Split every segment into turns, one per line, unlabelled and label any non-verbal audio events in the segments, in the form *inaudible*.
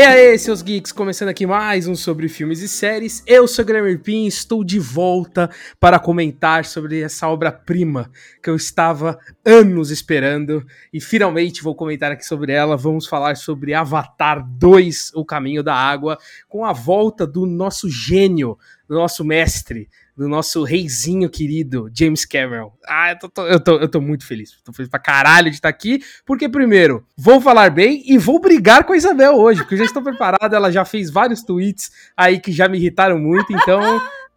E aí, seus geeks, começando aqui mais um sobre filmes e séries. Eu sou Guilherme Pin, estou de volta para comentar sobre essa obra-prima que eu estava anos esperando e finalmente vou comentar aqui sobre ela. Vamos falar sobre Avatar 2, O Caminho da Água, com a volta do nosso gênio, do nosso mestre, do nosso reizinho querido, James Cameron. Ah, eu tô, eu tô, eu tô muito feliz. Tô feliz pra caralho de estar aqui, porque primeiro, vou falar bem e vou brigar com a Isabel hoje, porque eu já estou preparado, ela já fez vários tweets aí que já me irritaram muito, então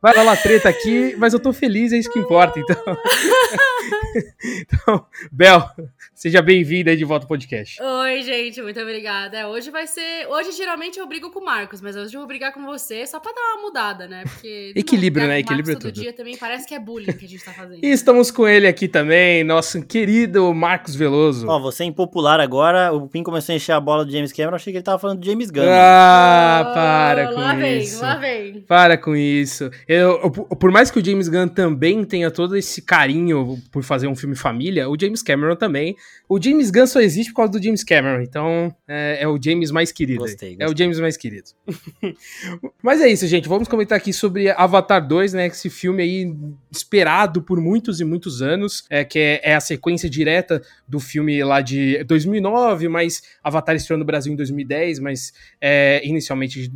vai lá treta aqui, mas eu tô feliz, é isso que importa, então. *laughs* então, Bel, seja bem-vinda aí de volta ao podcast.
Oi, gente, muito obrigada. É, hoje vai ser. Hoje geralmente eu brigo com o Marcos, mas hoje eu vou brigar com você só pra dar uma mudada, né? Porque.
Equilíbrio, né? Equilíbrio é
todo
tudo.
dia também parece que é bullying que a gente tá fazendo.
E estamos com ele aqui também, nosso querido Marcos Veloso.
Ó, você é impopular agora, o Pim começou a encher a bola do James Cameron, achei que ele tava falando do James Gunn.
Ah, para com
lá
isso.
vem, lá vem.
Para com isso. Eu, eu- por mais que o James Gunn também tenha todo esse carinho por fazer um filme família, o James Cameron também. O James Gunn só existe por causa do James Cameron, então é, é o James mais querido.
Gostei,
É o
gostei.
James mais querido. *laughs* Mas é isso, gente. Vamos comentar aqui sobre Avatar 2, né? Esse filme aí esperado por muitos e muitos anos, é, que é, é a sequência direta do filme lá de 2009, mas Avatar estreou no Brasil em 2010, mas é, inicialmente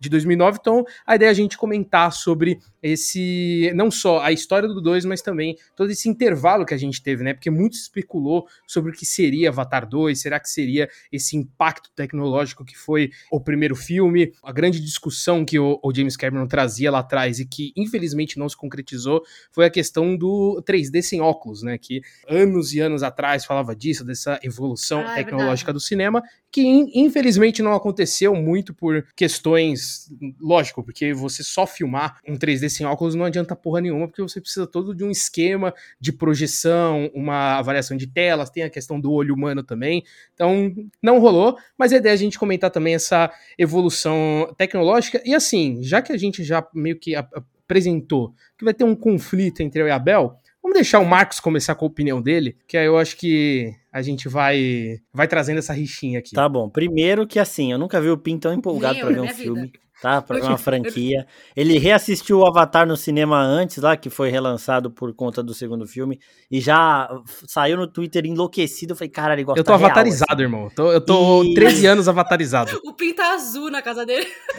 de- de 2009. Então, a ideia é a gente comentar sobre esse, não só a história do 2, mas também todo esse intervalo que a gente teve, né? Porque muito se especulou sobre o que seria Avatar 2, será que seria esse impacto tecnológico que foi o primeiro filme, a grande discussão que o, o James Cameron trazia lá atrás e que infelizmente não se concretizou foi a questão do 3D sem óculos, né? Que anos e anos atrás falava disso, dessa evolução
Ah, é
tecnológica
verdade.
do cinema, que in- infelizmente não aconteceu muito por questões, lógico, porque você só filmar um 3D sem óculos não adianta porra nenhuma, porque você precisa todo de um esquema de projeção, uma avaliação de telas, tem a questão do olho humano também. Então, não rolou, mas a ideia é a gente comentar também essa evolução tecnológica. E assim, já que a gente já meio que ap- apresentou que vai ter um conflito entre eu e vamos deixar o Marcos começar com a opinião dele, que aí eu acho que a gente vai vai trazendo essa rixinha aqui.
Tá bom, primeiro que assim, eu nunca vi o Pim tão empolgado
eu,
ver um
minha vida.
Tá?
Eu-
uma franquia. Ele reassistiu o Avatar no cinema antes, lá, que foi relançado por conta do segundo filme, e já saiu no Twitter enlouquecido. Eu falei, cara, ele gosta
Eu tô
real,
avatarizado,
assim.
irmão. Tô- eu tô
E-
13 anos avatarizado. *laughs*
O Pin tá azul na casa dele. *laughs*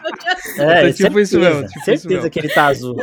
Tá de azul.
É,
Tipo isso
certeza,
mesmo, tipo isso
certeza
mesmo.
que ele tá azul.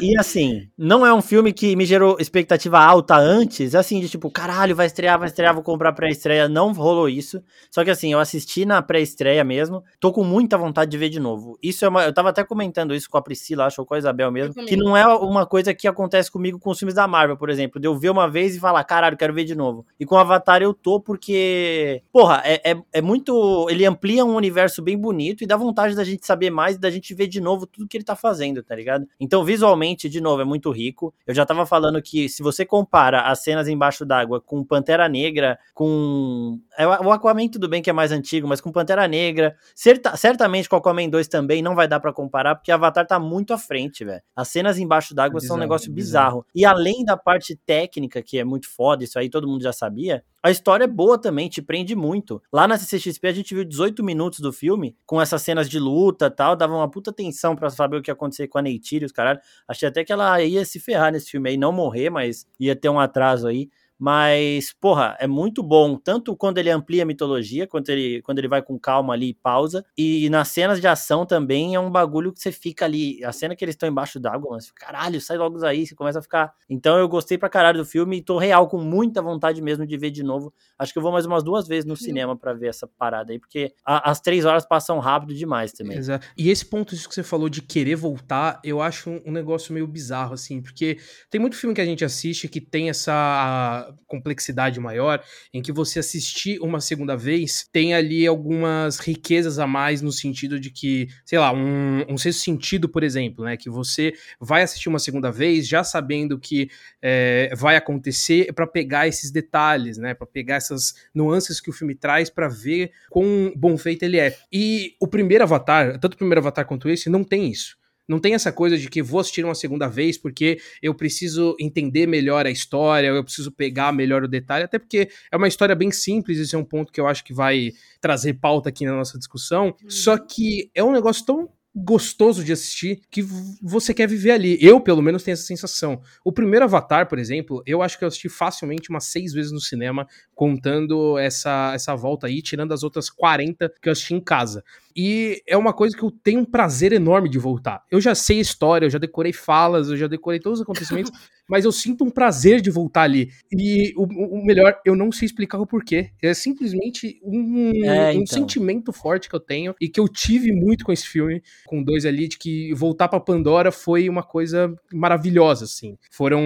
E assim, não é um filme que me gerou expectativa alta antes, assim, de tipo, caralho, vai estrear, vai estrear, vou comprar pré-estreia. Não rolou isso. Só que assim, eu assisti na pré-estreia mesmo, tô com muita vontade de ver de novo. Isso é uma. Eu tava até comentando isso com a Priscila, acho, ou com a Isabel mesmo, que não é uma coisa que acontece comigo com os filmes da Marvel, por exemplo, de eu ver uma vez e falar, caralho, quero ver de novo. E com Avatar eu tô porque, porra, é, é, é muito. Ele amplia um universo bem bonito e dá vontade da gente saber mais e da gente ver de novo tudo que ele tá fazendo, tá ligado? Então, visualmente, de novo, é muito rico. Eu já tava falando que se você compara as cenas embaixo d'água com Pantera Negra, com. É, O Aquaman, tudo bem que é mais antigo, mas com Pantera Negra, certa- certamente com Aquaman 2 também não vai dar pra comparar, porque Avatar tá muito à frente, velho. As cenas embaixo d'água são um negócio
bizarro.
bizarro. E além da parte técnica, que é muito foda, isso aí todo mundo já sabia, a história é boa também, te prende muito. Lá na CCXP a gente viu 18 minutos do filme, com essas cenas de luta e tal, dava uma puta tensão pra saber o que ia acontecer com a Neytiri, os caralho. Achei até que ela ia se ferrar nesse filme aí, não morrer, mas ia ter um atraso aí. Mas, porra, é muito bom, tanto quando ele amplia a mitologia, quanto ele, quando ele vai com calma ali e pausa. E nas cenas de ação também é um bagulho que você fica ali. A cena que eles estão embaixo d'água, mas caralho, sai logo daí, você começa a ficar. Então eu gostei pra caralho do filme e tô real com muita vontade mesmo de ver de novo. Acho que eu vou mais umas duas vezes no cinema pra ver essa parada aí, porque a- as três horas passam rápido demais também.
Exato. E esse ponto isso que você falou de querer voltar, eu acho um, um negócio meio bizarro, assim, porque tem muito filme que a gente assiste que tem essa complexidade maior, em que você assistir uma segunda vez tem ali algumas riquezas a mais no sentido de que, sei lá, um, um sexto sentido, por exemplo, né? Que você vai assistir uma segunda vez já sabendo que é, vai acontecer para pegar esses detalhes, né? Para pegar essas nuances que o filme traz para ver quão bom feito ele é. E o primeiro Avatar, tanto o primeiro Avatar quanto esse, não tem isso. Não tem essa coisa de que vou assistir uma segunda vez porque eu preciso entender melhor a história, eu preciso pegar melhor o detalhe, até porque é uma história bem simples, esse é um ponto que eu acho que vai trazer pauta aqui na nossa discussão. Uhum. Só que é um negócio tão gostoso de assistir que você quer viver ali. Eu, pelo menos, tenho essa sensação. O primeiro Avatar, por exemplo, eu acho que eu assisti facilmente umas seis vezes no cinema, contando essa, essa volta aí, tirando as outras 40 que eu assisti em casa. E é uma coisa que eu tenho um prazer enorme de voltar. Eu já sei a história, eu já decorei falas, eu já decorei todos os acontecimentos, *laughs* mas eu sinto um prazer de voltar ali. E o, o melhor, eu não sei explicar o porquê. É simplesmente um, é, então. um, sentimento forte que eu tenho e que eu tive muito com esse filme, com dois ali, de que voltar para Pandora foi uma coisa maravilhosa, assim. Foram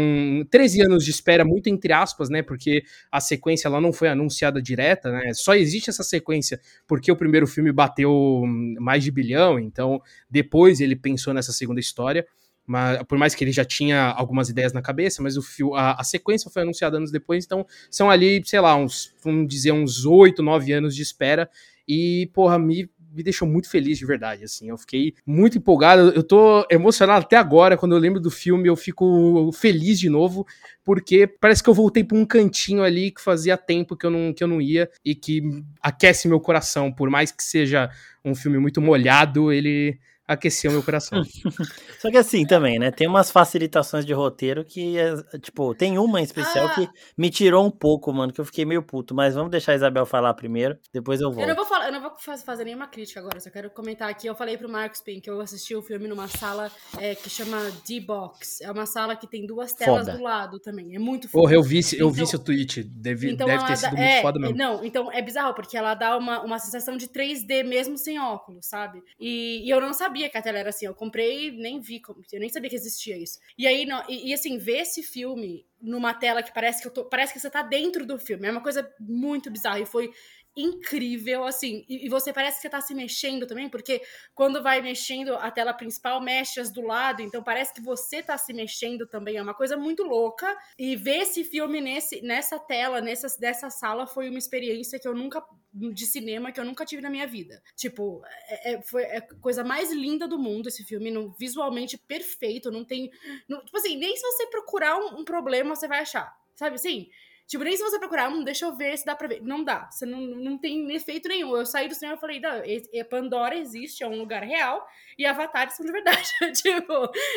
13 anos de espera, muito entre aspas, né? Porque a sequência ela não foi anunciada direta, né? Só existe essa sequência porque o primeiro filme bateu mais de bilhão, então depois ele pensou nessa segunda história. Mas, por mais que ele já tinha algumas ideias na cabeça, mas o fio, a, a, sequência foi anunciada anos depois, então são ali, sei lá, uns, vamos dizer, uns oito, nove anos de espera. E, porra, me me deixou muito feliz de verdade, assim. Eu fiquei muito empolgado. Eu tô emocionado até agora. Quando eu lembro do filme, eu fico feliz de novo, porque parece que eu voltei para um cantinho ali que fazia tempo que eu, não, que eu não ia e que aquece meu coração. Por mais que seja um filme muito molhado, ele aqueceu meu coração. *laughs*
Só que assim também, né? Tem umas facilitações de roteiro que, é, tipo, tem uma em especial ah. que me tirou um pouco, mano, que eu fiquei meio puto. Mas vamos deixar a Isabel falar primeiro, depois eu volto.
Eu não vou, falar, eu não vou fazer nenhuma crítica agora, só quero comentar aqui. Eu falei pro Marcos Pin que eu assisti o filme numa sala é, que chama D-Box. É uma sala que tem duas telas foda. do lado também. É muito
foda. Porra, eu vi, eu então, vi seu tweet. Deve, então deve ter sido muito
é,
foda mesmo.
Não, então é bizarro, porque ela dá uma, uma sensação de 3D mesmo sem óculos, sabe? E, e eu não sabia que a tela era assim. Eu comprei, nem vi, eu nem sabia que existia isso. E aí, não, e, e, assim, ver esse filme numa tela que parece que eu tô, parece que você tá dentro do filme, é uma coisa muito bizarra. E foi incrível, assim. E, e, você parece que você tá se mexendo também, porque quando vai mexendo, a tela principal mexe as do lado, então parece que você tá se mexendo também. É uma coisa muito louca. E ver esse filme nesse, nessa tela, nessa, dessa sala, foi uma experiência que eu nunca. de cinema que eu nunca tive na minha vida. Tipo, é, é foi é a coisa mais linda do mundo esse filme, no, visualmente perfeito, não tem. Tipo assim, nem se você procurar um, um problema você vai achar. Sabe assim? Tipo, nem se você procurar, hum, deixa eu ver se dá pra ver. Não dá. Você não, não tem efeito nenhum. Eu saí do cinema e falei, não, Pandora existe, é um lugar real, e Avatar são de verdade. *laughs* tipo,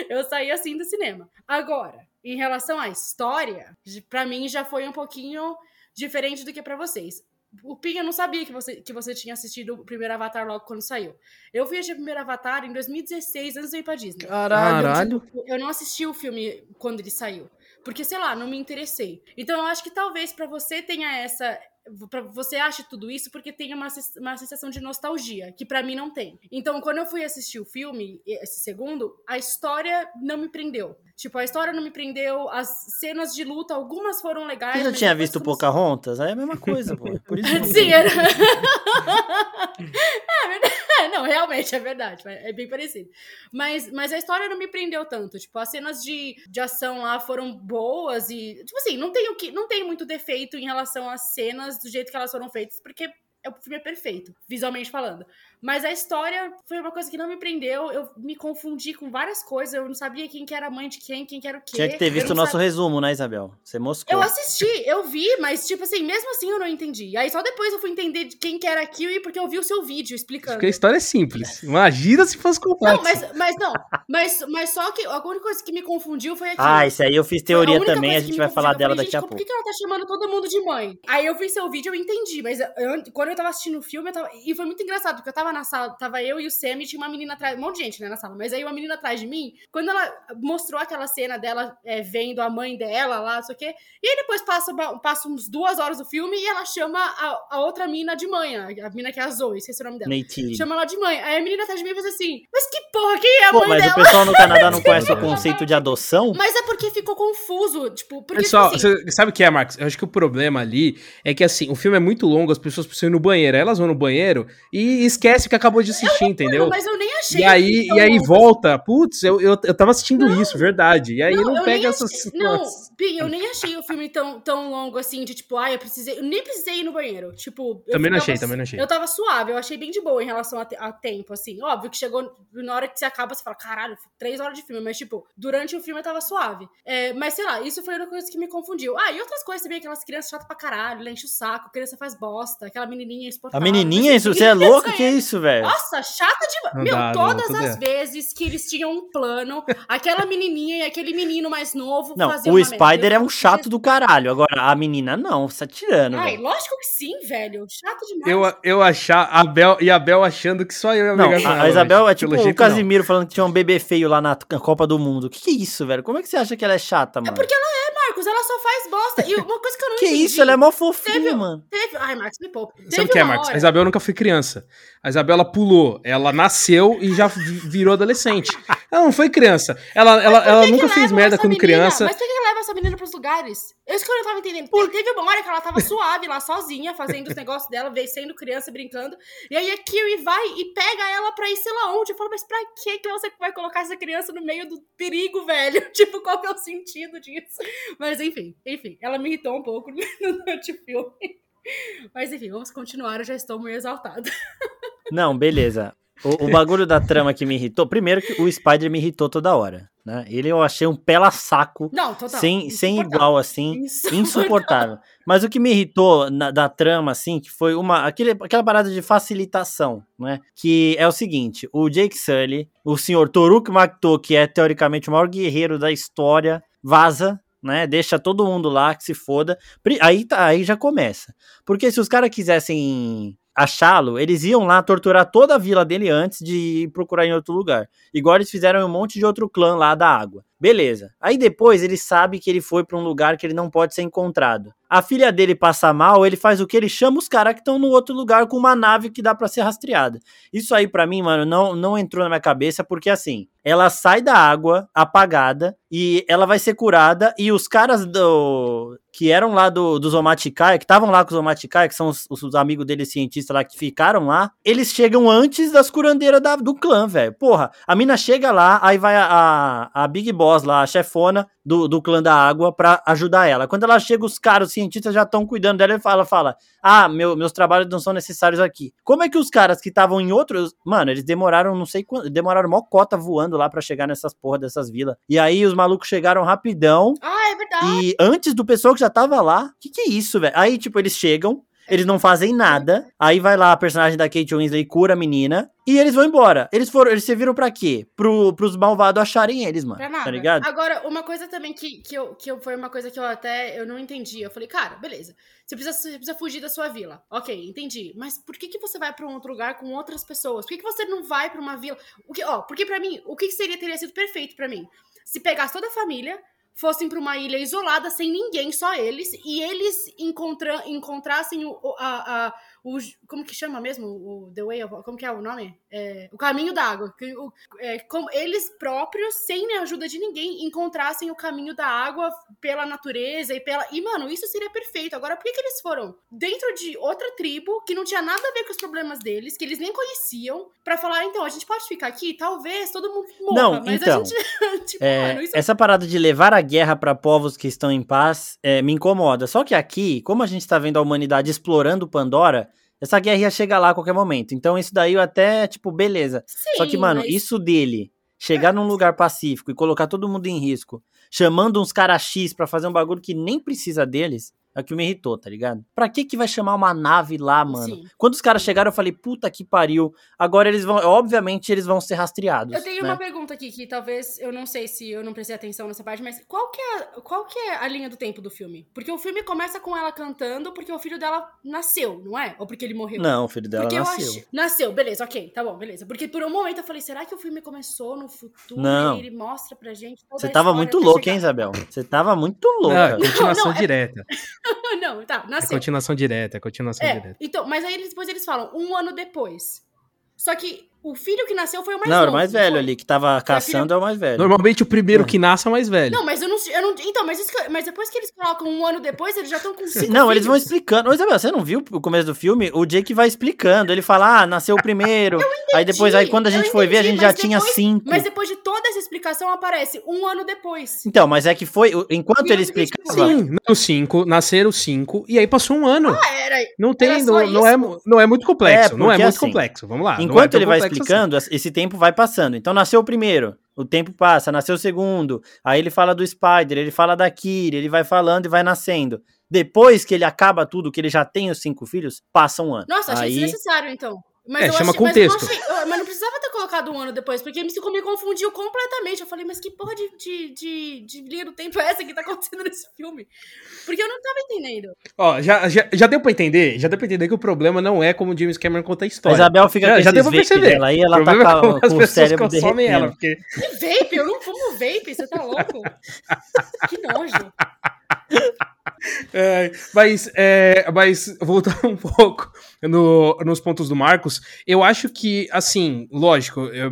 eu saí assim do cinema. Agora, em relação à história, para mim já foi um pouquinho diferente do que para vocês. O Pinha não sabia que você, que você tinha assistido o primeiro Avatar logo quando saiu. Eu vi o primeiro Avatar em 2016, antes de ir pra Disney.
Caralho.
Eu, tipo, eu não assisti o filme quando ele saiu. Porque, sei lá, não me interessei. Então eu acho que talvez para você tenha essa você acha tudo isso porque tem uma, uma sensação de nostalgia, que para mim não tem. Então, quando eu fui assistir o filme, esse segundo, a história não me prendeu. Tipo, a história não me prendeu, as cenas de luta, algumas foram legais.
Você já tinha visto como... Pocahontas? Aí é a mesma coisa, pô. Por isso *laughs*
Sim, era. *laughs* é verdade. *laughs* Não, realmente é verdade. É bem parecido. Mas, mas a história não me prendeu tanto. Tipo, as cenas de, de ação lá foram boas e. Tipo assim, não tem, o que, não tem muito defeito em relação às cenas do jeito que elas foram feitas, porque é o filme é perfeito, visualmente falando. Mas a história foi uma coisa que não me prendeu. Eu me confundi com várias coisas. Eu não sabia quem que era a mãe de quem, quem que era o quê.
Tinha que ter visto o nosso sabia... resumo, né, Isabel? Você mostrou.
Eu assisti, eu vi, mas, tipo assim, mesmo assim eu não entendi. Aí só depois eu fui entender de quem que era aquilo e porque eu vi o seu vídeo explicando.
Porque a história é simples. Imagina se fosse complexo.
Não, mas, mas não. Mas, mas só que a única coisa que me confundiu foi aquilo.
Ah, isso aí eu fiz teoria a também. A gente vai falar dela falei, daqui a pouco.
Por que, ela tá chamando todo mundo de mãe? Aí eu vi seu vídeo eu entendi. Mas eu, quando eu tava assistindo o filme, eu tava... e foi muito engraçado, porque eu tava na sala, tava eu e o Sam e tinha uma menina atrás, um monte de gente, né, na sala, mas aí uma menina atrás de mim, quando ela mostrou aquela cena dela é, vendo a mãe dela lá, não sei o quê, e aí depois passa, passa uns duas horas do filme e ela chama a, a outra mina de mãe, a mina que é a Zoe, esqueci o nome dela.
Nate.
Chama ela de mãe. Aí a menina atrás de mim faz assim, mas que porra, quem é a
Pô,
mãe
mas
dela?
Mas o pessoal no Canadá não *laughs* conhece o conceito de adoção?
Mas é porque ficou confuso, tipo, porque,
Pessoal, tipo assim... sabe o que é, Marcos? Eu acho que o problema ali é que, assim, o filme é muito longo, as pessoas precisam ir no banheiro, elas vão no banheiro e esquecem esquece que acabou de assistir, entendeu?
Mas eu nem achei.
E aí, e aí volta, putz, eu, eu, eu tava assistindo isso, verdade. E aí não,
eu
pega essas
achei- Não,
situações.
Pi, eu nem achei o filme tão, tão longo assim, de tipo, ai, eu precisei. Eu nem precisei ir no banheiro. Tipo, eu
Também não achei, também não achei.
Eu tava suave, eu achei bem de boa em relação a, te- a tempo, assim. Óbvio que chegou na hora que você acaba, você fala, caralho, três horas de filme, mas, tipo, durante o filme eu tava suave. É, mas sei lá, isso foi uma coisa que me confundiu. Ah, e outras coisas também, aquelas crianças chatas pra caralho, enche o saco, criança faz bosta, aquela menininha
A
exportável.
menininha,
mas,
isso, você é louco?
isso
Que
aí-
isso, velho?
Nossa, chata demais. Meu,
dá,
todas as
é.
vezes que eles tinham um plano, aquela menininha e aquele menino mais novo
Não,
faziam
o. Spider é um chato do caralho. Agora, a menina não, você tá tirando.
Ai,
velho.
lógico que sim, velho. Chato demais.
Eu, eu achar, a Bel, e a Bel achando que só eu ia
Não, a,
ela,
a Isabel é tipo o
jeito, não.
Casimiro falando que tinha um bebê feio lá na na Copa do Mundo. Que que é isso, velho? Como é que você acha que ela é chata, mano?
porque Marcos, ela só faz bosta. E uma coisa que eu não
Que
entendi.
isso, ela é mó fofinha,
Teve-
mano.
Teve... Ai, Marcos, me poupa.
Sabe
Teve
o que é, Marcos?
hora-
A Isabel nunca foi criança. A Isabel ela pulou, ela nasceu e já vi- virou adolescente. Ela não foi criança. Ela, ela,
que
ela
que
nunca fez
levam
merda quando
menina?
criança.
Mas por que que essa menina pros lugares? É isso que eu não tava entendendo. Porque Teve uma hora que ela tava suave lá, sozinha, fazendo os negócios dela, veio sendo criança, brincando. E aí a Kiri vai e pega ela pra ir sei lá onde. Eu falo, mas pra que que você vai colocar essa criança no meio do perigo, velho? *laughs* Tipo, qual que é o sentido disso? Mas enfim, enfim. Ela me irritou um pouco *laughs* durante o filme. Mas enfim, vamos continuar. Eu já estou muito exaltada.
Não, beleza. O, o bagulho da trama que me irritou. Primeiro que o Spider me irritou toda hora. Né? Ele eu achei um pela saco.
Não, total.
sem, sem
insuportável.
igual, assim. Insuportável. Mas o que me irritou na- da trama, assim, que foi uma aquele, aquela parada de facilitação, né? Que é o seguinte: o Jake Sully, o senhor Toruk Makto, que é teoricamente o maior guerreiro da história, vaza. Né, deixa todo mundo lá que se foda. Aí, tá, aí já começa. Porque se os caras quisessem achá-lo, eles iam lá torturar toda a vila dele antes de procurar em outro lugar. Igual eles fizeram um monte de outro clã lá da água. Beleza. Aí depois ele sabe que ele foi pra um lugar que ele não pode ser encontrado. A filha dele passa mal, ele faz o que? Ele chama os caras que estão no outro lugar com uma nave que dá pra ser rastreada. Isso aí pra mim, mano, não, não entrou na minha cabeça porque assim, ela sai da água apagada e ela vai ser curada e os caras do que eram lá do, dos Omatikai, que estavam lá com os Omatikai, que são os, os amigos dele cientistas lá que ficaram lá, eles chegam antes das curandeiras da- do clã, velho. Porra, a mina chega lá, aí vai a, a, a Big Boss lá, a chefona do, do clã da água pra ajudar ela. Quando ela chega, os caras, os cientistas já estão cuidando dela e fala, fala, ah, meu, meus trabalhos não são necessários aqui. Como é que os caras que estavam em outros, mano, eles demoraram não sei quanto, demoraram mó cota voando lá pra chegar nessas porra dessas vilas. E aí os malucos chegaram rapidão,
Ah, é verdade.
e antes do pessoal que já tava lá, que que é isso, velho? Aí, tipo, eles chegam, eles não fazem nada. Aí vai lá a personagem da Kate Winslet cura a menina. E eles vão embora. Eles foram, eles serviram pra quê? Pro, pros malvados acharem eles, mano.
Pra nada.
Tá ligado?
Agora, uma coisa também que, que, eu, que eu, foi uma coisa que eu até eu não entendi. Eu falei, cara, beleza. Você precisa, você precisa fugir da sua vila. Ok, entendi. Mas por que, que você vai pra um outro lugar com outras pessoas? Por que, que você não vai pra uma vila? O que, ó, porque pra mim, o que seria teria sido perfeito pra mim? Se pegasse toda a família, fossem pra uma ilha isolada, sem ninguém, só eles, e eles encontra, encontrassem o- a, a- o. Como que chama mesmo? O The Way of. Como que é o nome? É, o caminho da água. Que o- é, como eles próprios, sem a ajuda de ninguém, encontrassem o caminho da água pela natureza e pela. E, mano, isso seria perfeito. Agora, por que, que eles foram dentro de outra tribo que não tinha nada a ver com os problemas deles, que eles nem conheciam, pra falar, "Ah, então, a gente pode ficar aqui? Talvez todo mundo morra,
Não,
mas
então,
a gente. *laughs* tipo,
É,
mano, isso
essa parada de levar a guerra pra povos que estão em paz é, me incomoda. Só que aqui, como a gente tá vendo a humanidade explorando Pandora, essa guerra ia chegar lá a qualquer momento. Então isso daí eu até, tipo, beleza. Só que,
Sim,
mano,
mas-
isso dele chegar num lugar pacífico e colocar todo mundo em risco, chamando uns caras X pra fazer um bagulho que nem precisa deles, é o que me irritou, tá ligado? Pra que que vai chamar uma nave lá, mano?
Sim.
Quando os caras chegaram, eu falei, puta que pariu. Agora eles vão, obviamente, eles vão ser rastreados.
Eu tenho
né?
uma pergunta aqui que talvez eu não sei se eu não prestei atenção nessa parte, mas qual que é, qual que é a linha do tempo do filme? Porque o filme começa com ela cantando porque o filho dela nasceu, não é? Ou porque ele morreu?
Não, o filho dela
Porque eu
nasceu.
achei- Nasceu, beleza, ok, tá bom, beleza. Porque por um momento eu falei, será que o filme começou no futuro
Não.
e ele mostra pra gente
Você tava muito louco,
chegar?
hein, Isabel? Você tava muito
Não,
louca.
é continuação
Não, não, é-
direta.
Não, tá,
É
nasceu.
continuação direta, é continuação
É,
direta.
então, mas aí eles- depois eles falam, um ano depois. Só que o filho que nasceu foi o mais
não,
novo.
era o mais velho
foi?
ali, que tava caçando é o mais velho.
Normalmente o primeiro
É.
que nasce é o mais velho.
Não, mas eu não, eu não. Então, mas, isso que eu- mas depois que eles colocam um ano depois, eles já estão com cinco
Não, eles vão
filhos.
explicando. Ô, Isabel, você não viu o começo do filme? O Jake vai explicando. Ele fala, ah, nasceu o primeiro. aí depois, aí quando a
eu
gente foi ver, a
entendi,
gente já
mas
tinha
depois-
cinco.
Mas depois de toda essa explicação, aparece um ano depois.
Então, mas é que foi. Enquanto ele
eu
explicava.
Sim, não cinco, nasceram cinco, e aí passou um ano.
Ah, era.
não tem,
era
não, não é, não é muito complexo,
É,
não é muito
assim,
complexo, vamos lá. não é
Enquanto
tão
ele vai
assim.
explicando, esse tempo vai passando. Então nasceu o primeiro, o tempo passa, nasceu o segundo, aí ele fala do Spider, ele fala da Kiri, ele vai falando e vai nascendo. Depois que ele acaba tudo, que ele já tem os cinco filhos, passa um ano.
Nossa, achei
aí...
desnecessário, então. Mas
É,
eu
chama
achei, mas
contexto.
achei- eu- mas não precisava ter colocado um ano depois, porque me, me confundiu completamente. Eu falei, mas que porra de, de, de, de linha do tempo é essa que tá acontecendo *laughs* nesse filme? Porque eu não tava entendendo.
Ó, já, já, já deu pra entender? Já deu pra entender que o problema não é como o James Cameron conta a
A
história.
Isabel fica
já,
com
já deu pra perceber.
dela aí,
o
ela tá
é
com, com o
pessoas
cérebro
consomem
derretendo.
ela, porque
Que vape? Eu não fumo vape, você tá louco? *laughs* Que nojo.
É, mas, é, mas voltando *laughs* um pouco no- nos pontos do Marcos, eu acho que, assim, lógico, eu-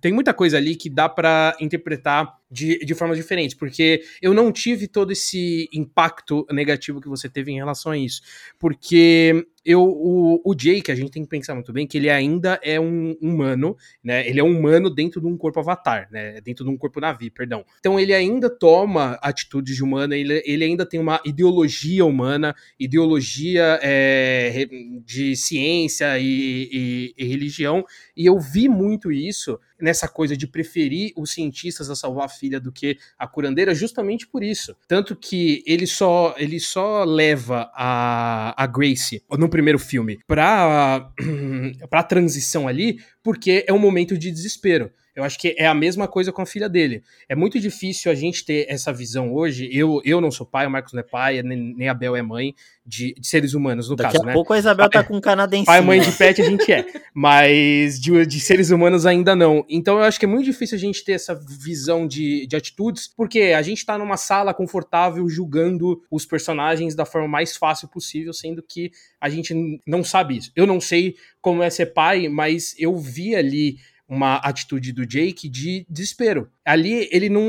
tem muita coisa ali que dá pra interpretar de, de formas diferentes, porque eu não tive todo esse impacto negativo que você teve em relação a isso, porque eu, o, o Jake, a gente tem que pensar muito bem que ele ainda é um humano, né? Ele é um humano dentro de um corpo avatar, né? Dentro de um corpo Navi, perdão. Então ele ainda toma atitudes de humano, ele, ele ainda tem uma ideologia humana, ideologia é, de ciência e, e- e religião, e eu vi muito isso nessa coisa de preferir os cientistas a salvar a filha do que a curandeira, justamente por isso. Tanto que ele só ele só leva a, a Grace no primeiro filme pra, *clears throat* pra transição ali, porque é um momento de desespero. Eu acho que é a mesma coisa com a filha dele. É muito difícil a gente ter essa visão hoje. Eu, eu não sou pai, o Marcos não é pai, nem, nem a Bel é mãe de, de seres humanos, no
Daqui
caso,
a
né?
pouco a Isabel tá com um canadense.
Pai e mãe de pet a gente é, mas de, de seres humanos ainda não. Então eu acho que é muito difícil a gente ter essa visão de, de atitudes, porque a gente tá numa sala confortável julgando os personagens da forma mais fácil possível, sendo que a gente não sabe isso. Eu não sei como é ser pai, mas eu vi ali uma atitude do Jake de desespero. Ali ele não,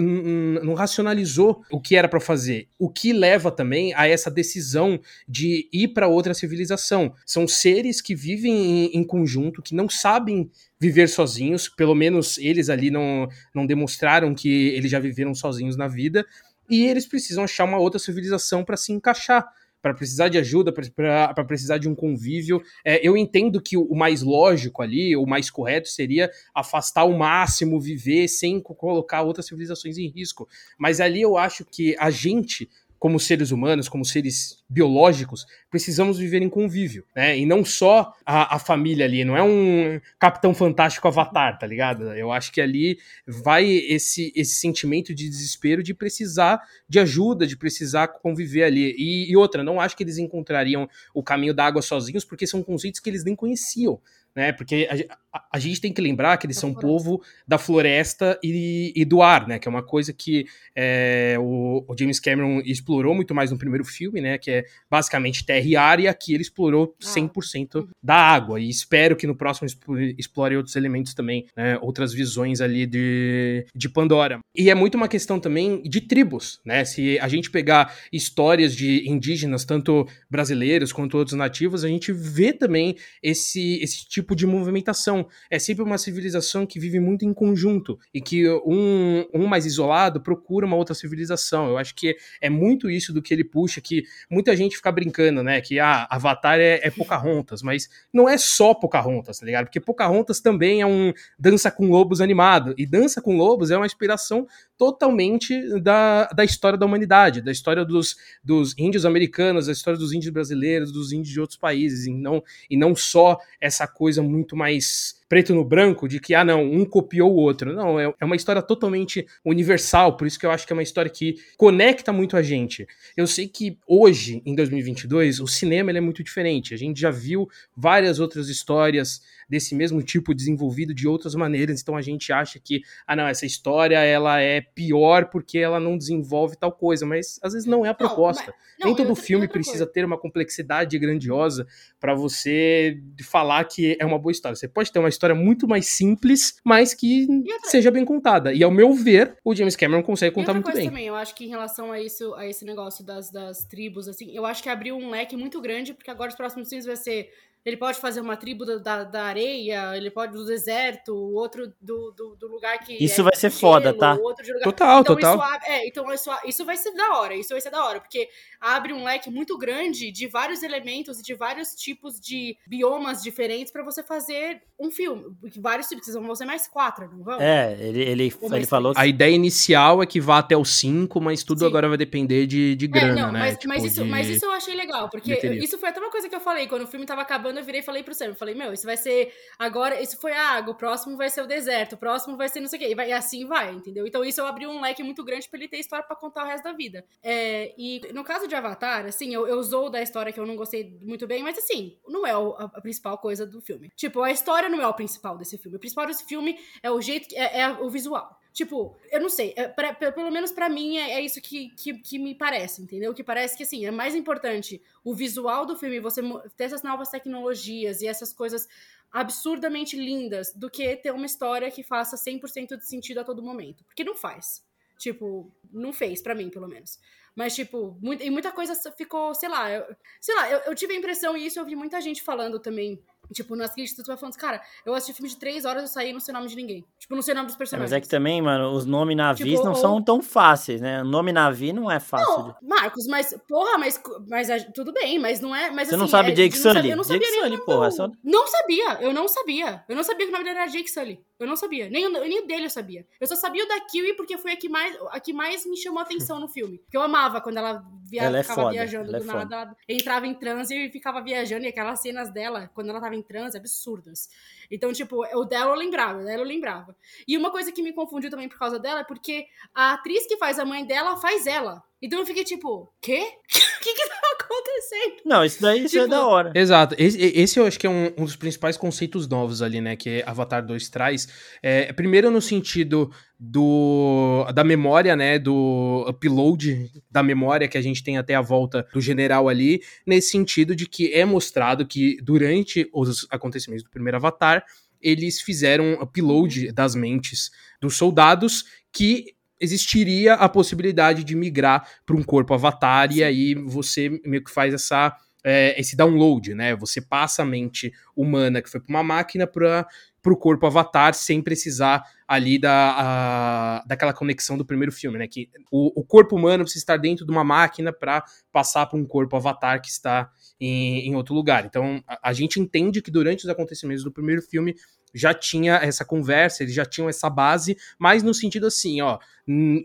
não, não racionalizou o que era pra fazer, o que leva também a essa decisão de ir para outra civilização. São seres que vivem em, em conjunto, que não sabem viver sozinhos, pelo menos eles ali não, não demonstraram que eles já viveram sozinhos na vida, e eles precisam achar uma outra civilização para se encaixar. Para precisar de ajuda, para precisar de um convívio. É, eu entendo que o mais lógico ali, o mais correto seria afastar ao máximo, viver sem co- colocar outras civilizações em risco. Mas ali eu acho que a gente, como seres humanos, como seres biológicos, precisamos viver em convívio, né? E não só a, a família ali, não é um Capitão Fantástico Avatar, tá ligado? Eu acho que ali vai esse, esse sentimento de desespero de precisar de ajuda, de precisar conviver ali. E, e outra, não acho que eles encontrariam o caminho da água sozinhos, porque são conceitos que eles nem conheciam. Né, porque a, a- a gente tem que lembrar que eles são povo da floresta e, e do ar, né? Que é uma coisa que é, o, o James Cameron explorou muito mais no primeiro filme, né? Que é basicamente terra e ar, e aqui ele explorou
Ah.
100% da água. E espero que no próximo explo- explore outros elementos também, né, outras visões ali de, de Pandora. E é muito uma questão também de tribos, né? Se a gente pegar histórias de indígenas, tanto brasileiros quanto outros nativos, a gente vê também esse, esse tipo de movimentação. É sempre uma civilização que vive muito em conjunto e que um, um mais isolado procura uma outra civilização. Eu acho que é muito isso do que ele puxa, que muita gente fica brincando, né? Que ah, Avatar é, é Pocahontas, mas não é só Pocahontas, tá ligado? Porque Pocahontas também é um Dança com Lobos animado. E Dança com Lobos é uma inspiração totalmente da, da história da humanidade, da história dos, dos índios americanos, da história dos índios brasileiros, dos índios de outros países, e não, e não só essa coisa muito mais preto no branco de que, ah, não, um copiou o outro. Não, é, é uma história totalmente universal, por isso que eu acho que é uma história que conecta muito a gente. Eu sei que hoje, em 2022, o cinema é muito diferente. A gente já viu várias outras histórias desse mesmo tipo desenvolvido de outras maneiras, então a gente acha que, ah, não, essa história ela é pior porque ela não desenvolve tal coisa, mas às vezes não é a proposta.
Não,
Nem
e
todo
outra-
filme precisa
coisa.
ter uma complexidade grandiosa para você falar que é uma boa história. Você pode ter uma história muito mais simples, mas que outra... seja bem contada. E ao meu ver, o James Cameron consegue contar muito bem.
também, eu acho que em relação a isso, a esse negócio das, das tribos, assim, eu acho que abriu um leque muito grande, porque agora os próximos filmes vai ser ele pode fazer uma tribo da, da areia, ele pode do deserto, o outro do, do, do, lugar que.
Isso é vai ser gelo, foda, tá?
Total, então, total.
Isso, é, então isso, isso vai ser da hora, isso vai ser da hora, porque abre um leque muito grande de vários elementos e de vários tipos de biomas diferentes para você fazer um filme. Vários tipos, vão ser mais quatro, não vão?
É, ele, ele, ele falou.
A ideia inicial é que vá até os cinco, mas tudo Sim. agora vai depender de, de é, grana, é, não, né?
Mas, tipo, mas, isso, de... mas isso eu achei legal, porque isso foi até uma coisa que eu falei quando o filme tava acabando quando eu virei falei pro Sam, falei, meu, isso vai ser. Agora, isso foi a água, o próximo vai ser o deserto, o próximo vai ser não sei o quê. E, vai, e assim vai, entendeu? Então isso eu abri um leque muito grande pra ele ter história para contar o resto da vida. É, e no caso de Avatar, assim, eu, eu usou da história que eu não gostei muito bem, mas assim, não é a, a, principal coisa do filme. Tipo, a história não é o principal desse filme. O principal desse filme é o jeito, é, é o visual. Tipo, eu não sei, é, pra, pelo menos para mim é, é, isso que, que, que, me parece, entendeu? Que parece que, assim, é mais importante o visual do filme, você ter essas novas tecnologias e essas coisas absurdamente lindas, do que ter uma história que faça 100% de sentido a todo momento. Porque não faz. Tipo, não fez, para mim, pelo menos. Mas, tipo, muito, e muita coisa ficou, sei lá, eu, sei lá, eu, eu tive a impressão, e isso eu vi muita gente falando também Tipo, nas críticas tu vai falando, cara, eu assisti filme de três horas e saí não sei o nome de ninguém. Tipo, não sei o nome dos personagens.
É, mas é que também, mano, os nomes navios tipo, não ou... são tão fáceis, né? O nome navi não é fácil. Não,
de... Marcos, mas, porra, mas, mas tudo bem, mas não é. Mas,
Você
assim,
não sabe
é,
Jake Sully?
Eu não
sabia
Jake
Sully, porra. Só...
Não sabia, eu não sabia. Eu não sabia que o nome dele era Jake Sully. Eu não sabia. Nem, nem o dele eu sabia. Eu só sabia o da Kiwi porque foi a que mais, a que mais me chamou a atenção no filme. Porque eu amava quando ela, via,
ela
é ficava
foda,
viajando
ela
do
é
nada. Ela entrava em transe e ficava viajando. E aquelas cenas dela, quando ela tava em transe, absurdas. Então, tipo, o dela eu lembrava, dela eu lembrava. E uma coisa que me confundiu também por causa dela é porque a atriz que faz a mãe dela faz ela. Então eu fiquei tipo, quê? *laughs* O que que tá acontecendo?
Não, isso daí isso é tipo, da hora.
Exato. Esse, esse, eu acho que é um, um, dos principais conceitos novos ali, né? Que Avatar 2 traz. É, primeiro no sentido do da memória, né, do upload da memória que a gente tem até a volta do general ali, nesse sentido de que é mostrado que durante os acontecimentos do primeiro Avatar, eles fizeram um upload das mentes dos soldados que existiria a possibilidade de migrar para um corpo avatar e aí você meio que faz essa é, esse download, né? Você passa a mente humana que foi para uma máquina para o corpo avatar sem precisar ali da, a, daquela conexão do primeiro filme, né? Que o, o corpo humano precisa estar dentro de uma máquina para passar para um corpo avatar que está em, em outro lugar. Então a, a gente entende que durante os acontecimentos do primeiro filme já tinha essa conversa, eles já tinham essa base, mas no sentido assim, ó,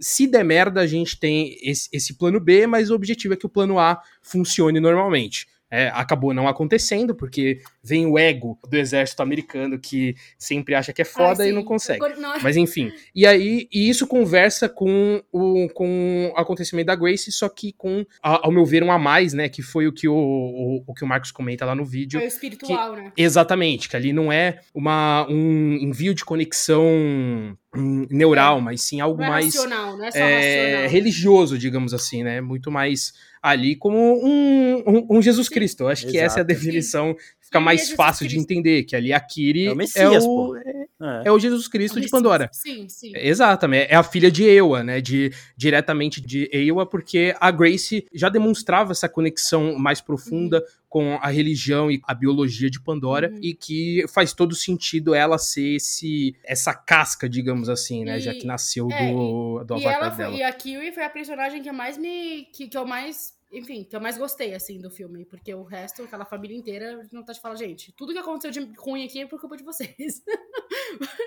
se der merda, a gente tem esse, esse plano B, mas o objetivo é que o plano A funcione normalmente. É, acabou não acontecendo, porque vem o ego do exército americano que sempre acha que é foda ah, e não consegue. Não. Mas enfim. E aí, e isso conversa com o, com o acontecimento da Grace, só que com, ao meu ver, um a mais, né? Que foi o que o, o, o que o Marcos comenta lá no vídeo.
É o espiritual,
que,
né?
Exatamente, que ali não é uma, um envio de conexão neural, é. mas sim algo é
mais racional, é, é
religioso, digamos assim, né? Muito mais ali como um, um, um Jesus Cristo. Eu acho Exato. que essa é a definição fica mais fácil de entender, que ali a Kiri é o, Messias, é, o é, é, o Jesus Cristo é o de Pandora.
Sim, sim.
Exatamente, é a filha de Ewa, né, de, diretamente de Ewa, porque a Grace já demonstrava essa conexão mais profunda uhum. com a religião e a biologia de Pandora, uhum. e que faz todo sentido ela ser esse, essa casca, digamos assim, né, e, já que nasceu é, do, do avatar
dela. e a Kiwi foi a personagem que mais me... que, que eu mais enfim, que eu mais gostei, assim, do filme. Porque o resto, aquela família inteira, não tá de falar, gente, tudo que aconteceu de ruim aqui é por culpa de vocês.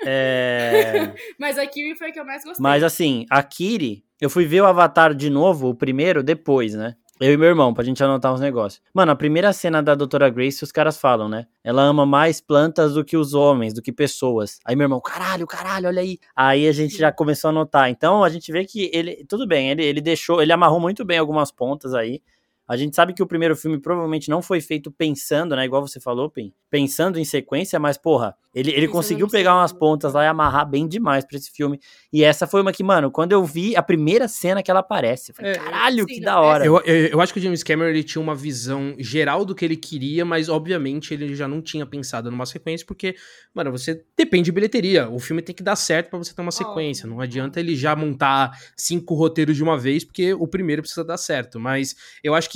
É... *laughs*
Mas a Kiri foi a que eu mais gostei.
Mas assim, a Kiri, eu fui ver o Avatar de novo, o primeiro, depois, né? Eu e meu irmão, pra gente anotar uns negócios. Mano, a primeira cena da Doutora Grace, os caras falam, né? Ela ama mais plantas do que os homens, do que pessoas. Aí meu irmão, caralho, caralho, olha aí. Aí a gente já começou a notar. Então a gente vê que ele, tudo bem, ele, ele deixou, ele amarrou muito bem algumas pontas aí. A gente sabe que o primeiro filme provavelmente não foi feito pensando, né? Igual você falou, Pim, pensando em sequência, mas, porra, ele, ele conseguiu pegar umas pontas lá e amarrar bem demais pra esse filme. E essa foi uma que, mano, quando eu vi a primeira cena que ela aparece, eu falei,
É,
caralho,
sim,
que
não,
da hora.
Eu, eu, eu acho que o James Cameron ele tinha uma visão geral do que ele queria, mas obviamente ele já não tinha pensado numa sequência, porque, mano, você depende de bilheteria. O filme tem que dar certo pra você ter uma sequência. Não adianta ele já montar cinco roteiros de uma vez, porque o primeiro precisa dar certo. Mas eu acho que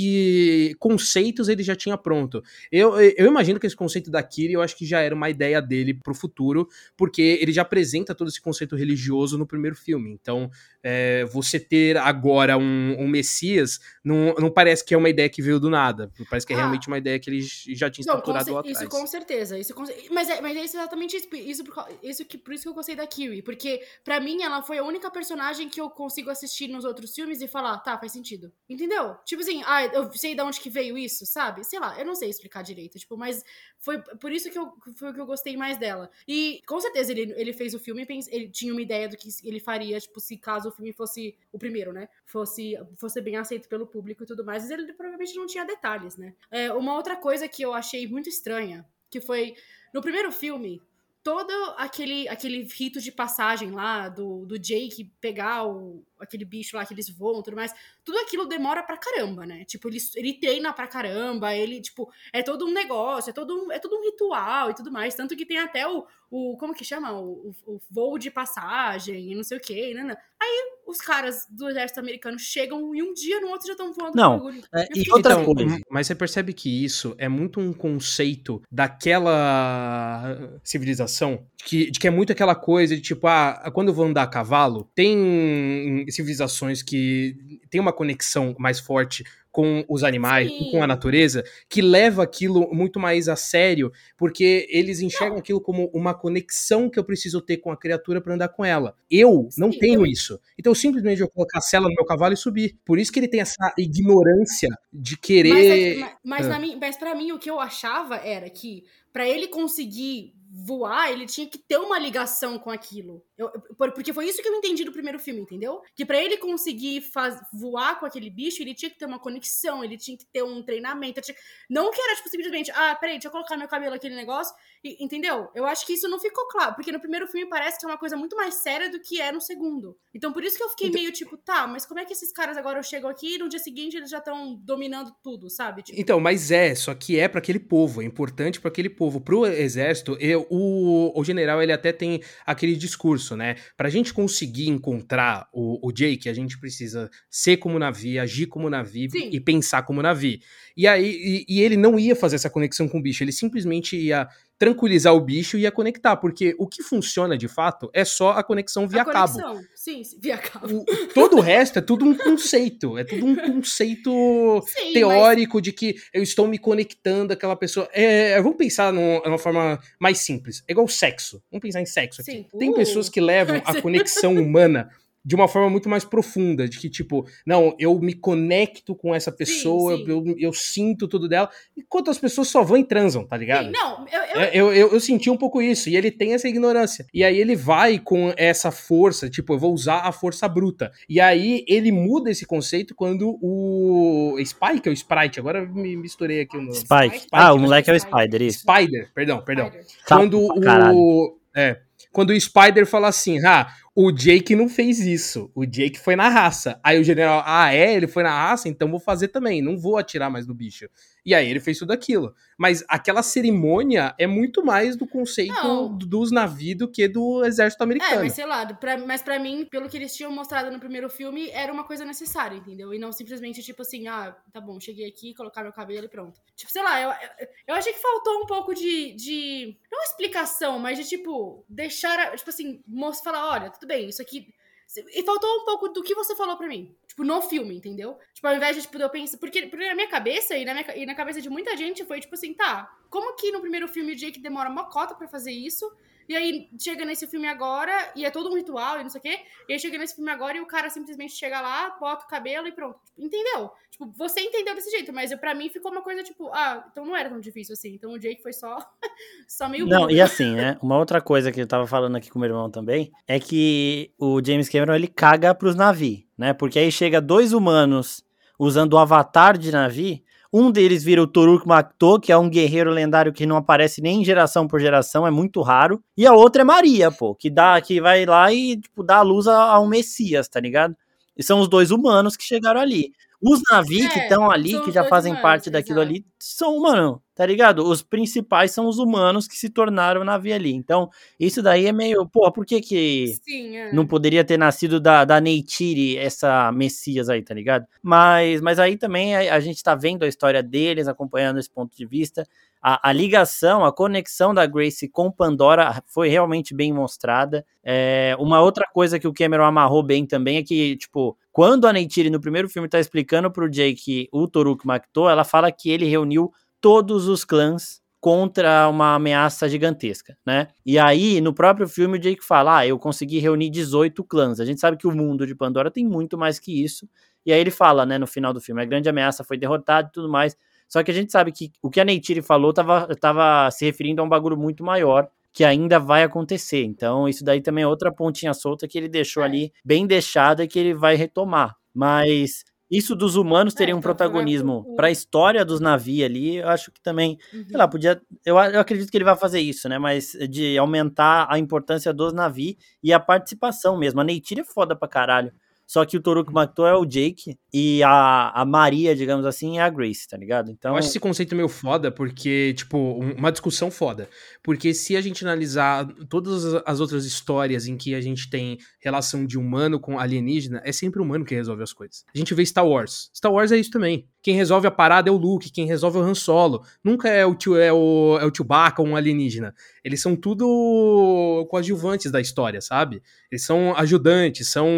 conceitos ele já tinha pronto. Eu, eu imagino que esse conceito da Kiri, eu acho que já era uma ideia dele pro futuro, porque ele já apresenta todo esse conceito religioso no primeiro filme. Então, é, você ter agora um, um Messias não, não parece que é uma ideia que veio do nada. Parece que é
Ah.
realmente uma ideia que ele já tinha estruturado lá atrás.
isso com certeza. Isso com Mas, é, mas é exatamente isso. Isso, isso que, por isso que eu gostei da Kiwi. Porque, pra mim, ela foi a única personagem que eu consigo assistir nos outros filmes e falar, tá, faz sentido. Entendeu? Tipo assim, ah, eu sei de onde que veio isso, sabe? Sei lá, eu não sei explicar direito. Tipo, mas foi por isso que eu, foi que eu gostei mais dela. E com certeza ele, ele fez o filme, ele tinha uma ideia do que ele faria, tipo, se caso o filme fosse o primeiro, né? Fosse, fosse bem aceito pelo público e tudo mais. Mas ele provavelmente não tinha detalhes, né? É, uma outra coisa que eu achei muito estranha, que foi no primeiro filme, todo aquele, aquele rito de passagem lá do, do Jake pegar o, aquele bicho lá que eles voam e tudo mais, tudo aquilo demora pra caramba, né? Tipo, ele, ele treina pra caramba, ele, tipo, é todo um negócio, é todo um, é todo um ritual e tudo mais. Tanto que tem até o, o como que chama? O, o, o voo de passagem e não sei o quê, né? né. Aí os caras do exército americano chegam e um dia no outro já estão voando
Não,
com
é, e
fiquei,
outra
tipo,
coisa.
Mas você percebe que isso é muito um conceito daquela civilização, que, de que é muito aquela coisa de tipo, ah, quando eu vou andar a cavalo, tem civilizações que tem uma conexão mais forte com os animais,
Sim.
com a natureza, que leva aquilo muito mais a sério, porque eles enxergam aquilo como uma conexão que eu preciso ter com a criatura para andar com ela. Eu não
Sim,
tenho
eu-
isso. Então eu simplesmente vou colocar a sela no meu cavalo e subir. Por isso que ele tem essa ignorância de querer
Mas, é que- mas, mas,
Ah.
mas pra mim, o que eu achava era que pra ele conseguir voar, ele tinha que ter uma ligação com aquilo. Eu- eu- por- porque foi isso que eu entendi do primeiro filme, entendeu? Que pra ele conseguir faz- voar com aquele bicho, ele tinha que ter uma conexão, ele tinha que ter um treinamento. tinha- Não que era, tipo, simplesmente, ah, peraí, deixa eu colocar meu cabelo naquele negócio. e- entendeu? Eu acho que isso não ficou claro. Porque no primeiro filme parece que é uma coisa muito mais séria do que é no segundo. Então por isso que eu fiquei
Então-
meio tipo, tá, mas como é que esses caras agora chegam aqui e no dia seguinte eles já estão dominando tudo, sabe? Tipo,
Então, mas é, só que é pra aquele povo, é importante pra aquele povo. Pro exército, eu- o, o general ele até tem aquele discurso, né? Pra gente conseguir encontrar o, o Jake, a gente precisa ser como Navi, agir como Navi
Sim.
e pensar como Navi. E aí, e, e ele não ia fazer essa conexão com o bicho, ele simplesmente ia tranquilizar o bicho e ia conectar, porque o que funciona de fato é só a conexão via
a
cabo.
conexão. Sim, sim, via cabo.
O- todo o *laughs* resto é tudo um conceito, é tudo um conceito
Sim, mas-
teórico de que eu estou me conectando àquela pessoa. É, vamos pensar num- numa forma mais simples. É igual sexo. Vamos pensar em sexo aqui.
Sim.
Tem
Uh.
pessoas que levam a *laughs* conexão humana de uma forma muito mais profunda, de que, tipo, não, eu me conecto com essa pessoa,
sim.
Eu, eu, eu sinto tudo dela, enquanto as pessoas só vão e transam, tá ligado?
Sim, não, eu, eu,
É, Eu, eu, eu senti um pouco isso, e ele tem essa ignorância. E aí ele vai com essa força, tipo, eu vou usar a força bruta. E aí ele muda esse conceito quando o Spike, ou Sprite, agora eu me misturei aqui o nome.
Spike.
Spike,
Ah, o moleque é o
Spider.
Spider, isso.
Spider, perdão, perdão. Quando
caralho.
o. É. Quando o Spider fala assim, ah, o Jake não fez isso. O Jake foi na raça. Aí o general, ah, é? Ele foi na raça? Então vou fazer também. Não vou atirar mais no bicho. E aí ele fez tudo aquilo. Mas aquela cerimônia é muito mais do conceito
Não.
dos navios do que do exército
É,
americano.
mas sei lá, pra, mas pra mim, pelo que eles tinham mostrado no primeiro filme, era uma coisa necessária, entendeu? E não simplesmente, tipo assim, ah, tá bom, cheguei aqui, colocar meu cabelo e pronto. Tipo, sei lá, eu, eu, eu achei que faltou um pouco de, de. Não explicação, mas de, tipo, deixar. Tipo assim, moço falar, olha, tudo bem, isso aqui. E faltou um pouco do que você falou pra mim. Tipo, no filme, entendeu? Tipo, ao invés de, tipo, eu pensar. Porque, porque na minha cabeça e na, minha, e na cabeça de muita gente foi, tipo assim, tá. Como que no primeiro filme o Jake demora uma cota pra fazer isso? E aí chega nesse filme agora e é todo um ritual e não sei o quê. E aí chega nesse filme agora e o cara simplesmente chega lá, bota o cabelo e pronto. Tipo, entendeu? Tipo, você entendeu desse jeito, mas eu, pra mim ficou uma coisa tipo, ah, então não era tão difícil assim. Então o Jake foi só, *laughs* só meio
Não, e assim, né? Uma outra coisa que eu tava falando aqui com meu irmão também é que o James Cameron ele caga pros navios, né? Porque aí chega dois humanos, usando o avatar de Navi. Um deles vira o Toruk Makto, que é um guerreiro lendário que não aparece nem geração por geração, é muito raro. E a outra é Maria, pô, que dá que vai lá e tipo, dá a luz a, a um Messias, tá ligado? E são os dois humanos que chegaram ali. Os Navi é, que estão ali, que já fazem humanos, parte daquilo exato. ali, são humanos, tá ligado? Os principais são os humanos que se tornaram Navi ali. Então, isso daí é meio. Pô, por que que Sim, é. não poderia ter nascido da, da Neytiri essa Messias aí, tá ligado? Mas, mas aí também a, a gente tá vendo a história deles, acompanhando esse ponto de vista. A, a, ligação, a conexão da Grace com Pandora foi realmente bem mostrada. É, uma outra coisa que o Cameron amarrou bem também é que, tipo, quando a Neytiri no primeiro filme tá explicando pro Jake o Toruk Makto, ela fala que ele reuniu todos os clãs contra uma ameaça gigantesca, né? E aí, no próprio filme, o Jake fala: Ah, eu consegui reunir 18 clãs. A gente sabe que o mundo de Pandora tem muito mais que isso. E aí ele fala, né, no final do filme, a grande ameaça foi derrotada e tudo mais. Só que a gente sabe que o que a Neytiri falou tava, tava se referindo a um bagulho muito maior que ainda vai acontecer. Então, isso daí também é outra pontinha solta que ele deixou é. ali bem deixada e que ele vai retomar. Mas isso dos humanos teria é, um então, protagonismo o... para a história dos navios ali, eu acho que também, uhum. sei lá, podia, eu, eu acredito que ele vai fazer isso, né, mas de aumentar a importância dos navios e a participação mesmo. A Neytiri é foda pra caralho. Só que o Toruko Matou é o Jake e a, a Maria, digamos assim, é a Grace, tá ligado?
Então. Eu acho esse conceito meio foda, porque, tipo, uma discussão foda. Porque se a gente analisar todas as outras histórias em que a gente tem relação de humano com alienígena, é sempre o humano que resolve as coisas. A gente vê Star Wars. Star Wars é isso também. Quem resolve a parada é o Luke, quem resolve é o Han Solo. Nunca é o, tio, é o, é o Chewbacca ou um alienígena. Eles são tudo coadjuvantes da história, sabe? Eles são ajudantes, são,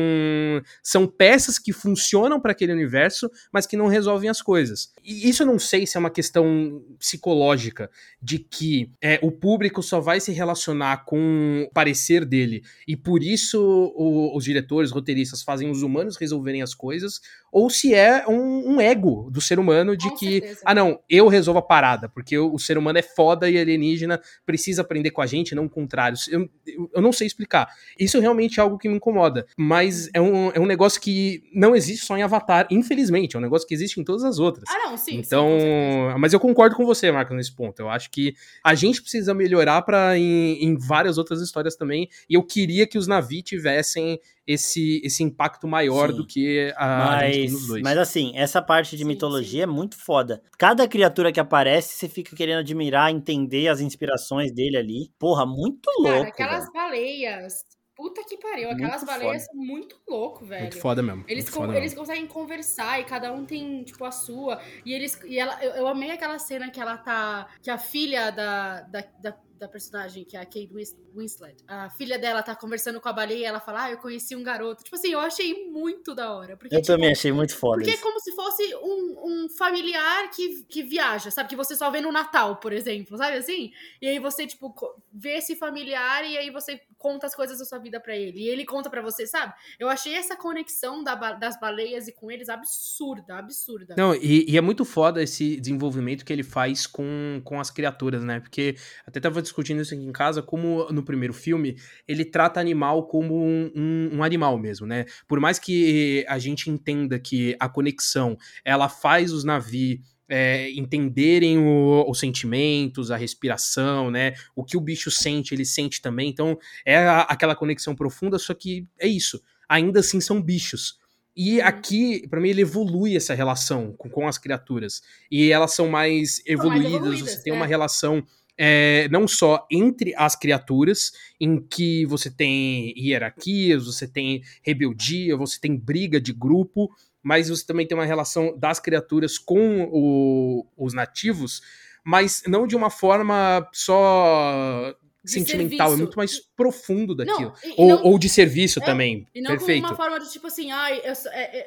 são peças que funcionam para aquele universo, mas que não resolvem as coisas. E isso eu não sei se é uma questão psicológica, de que é, o público só vai se relacionar com o parecer dele, e por isso o, os diretores, roteiristas fazem os humanos resolverem as coisas, ou se é um, um ego do ser humano de Com que, certeza. ah não, eu resolvo a parada, porque o, o, ser humano é foda e alienígena precisa aprender com a gente, não o contrário. Eu, eu, eu, não sei explicar. Isso realmente é algo que me incomoda, mas é um, é um negócio que não existe só em Avatar, infelizmente, é um negócio que existe em todas as outras.
Ah não, sim.
Então,
sim,
mas eu concordo com você, Marcos, nesse ponto. Eu acho que a gente precisa melhorar para em, em várias outras histórias também, e eu queria que os Navi tivessem esse, esse impacto maior Sim. do que a,
mas, a gente tem nos dois. Mas assim, essa parte de sim, mitologia sim. é muito foda. Cada criatura que aparece, você fica querendo admirar, entender as inspirações dele ali. Porra, muito louco. Cara,
aquelas velho. baleias. Puta que pariu, aquelas muito baleias foda. são muito louco, velho.
Muito foda mesmo.
Eles,
com, foda
eles mesmo. conseguem conversar e cada um tem, tipo, a sua. E eles. E ela, eu, eu amei aquela cena que ela tá. Que a filha da, da, da da personagem, que é a Kate Winslet, a filha dela tá conversando com a baleia e ela fala, ah, eu conheci um garoto. Tipo assim, eu achei muito da hora. Porque,
eu
tipo,
também achei muito foda.
Porque isso. é como se fosse um, um familiar que, que viaja, sabe? Que você só vê no Natal, por exemplo, sabe assim? E aí você, tipo, vê esse familiar e aí você conta as coisas da sua vida para ele. E ele conta para você, sabe? Eu achei essa conexão da, das baleias e com eles absurda, absurda.
Não, e, e, é muito foda esse desenvolvimento que ele faz com, com as criaturas, né? Porque até tava discutindo isso aqui em casa, como no primeiro filme, ele trata animal como um, um, um, animal mesmo, né? Por mais que a gente entenda que a conexão, ela faz os navios é, entenderem o, os sentimentos, a respiração, né? O que o bicho sente, ele sente também. Então, é a, aquela conexão profunda, só que é isso. Ainda assim são bichos. E aqui, para mim, ele evolui essa relação com, com, as criaturas. E elas são mais evoluídas, mais evoluídas você tem é. uma relação é, não só entre as criaturas, em que você tem hierarquias, você tem rebeldia, você tem briga de grupo, mas você também tem uma relação das criaturas com o, os nativos, mas não de uma forma só sentimental, é serviço. é muito mais profundo daquilo. Não, ou, não, ou de serviço é, também.
E não
Perfeito.
como uma forma de tipo assim, ah, eu,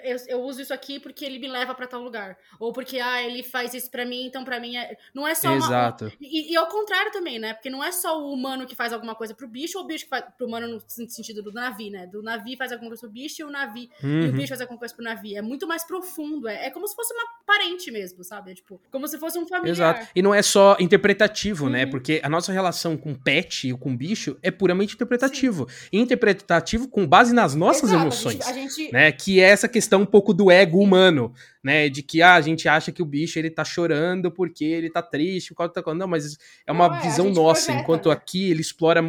eu, eu, uso isso aqui porque ele me leva para tal lugar. Ou porque, ah, ele faz isso para mim, então para mim é. Não é só
Exato.
Uma, e, e ao contrário também, né? Porque não é só o humano que faz alguma coisa pro bicho, ou o bicho que faz pro humano no sentido do navio, né? Do navio faz alguma coisa pro bicho e o navio. Uhum. E o uhum. bicho faz alguma coisa pro navio. É muito mais profundo. É, é como se fosse uma parente mesmo, sabe? É tipo, como se fosse um familiar.
Exato. E não é só interpretativo, né? uhum. né? Porque a nossa relação com pet pet, com bicho, é puramente interpretativo. Sim. Interpretativo com base nas nossas Exato, emoções. A gente, a gente... Né? Que é essa questão um pouco do ego humano, né? De que ah, a gente acha que o bicho ele tá chorando porque ele tá triste, por causa Não, mas é uma Não, é, visão nossa, projeta, enquanto né? aqui ele explora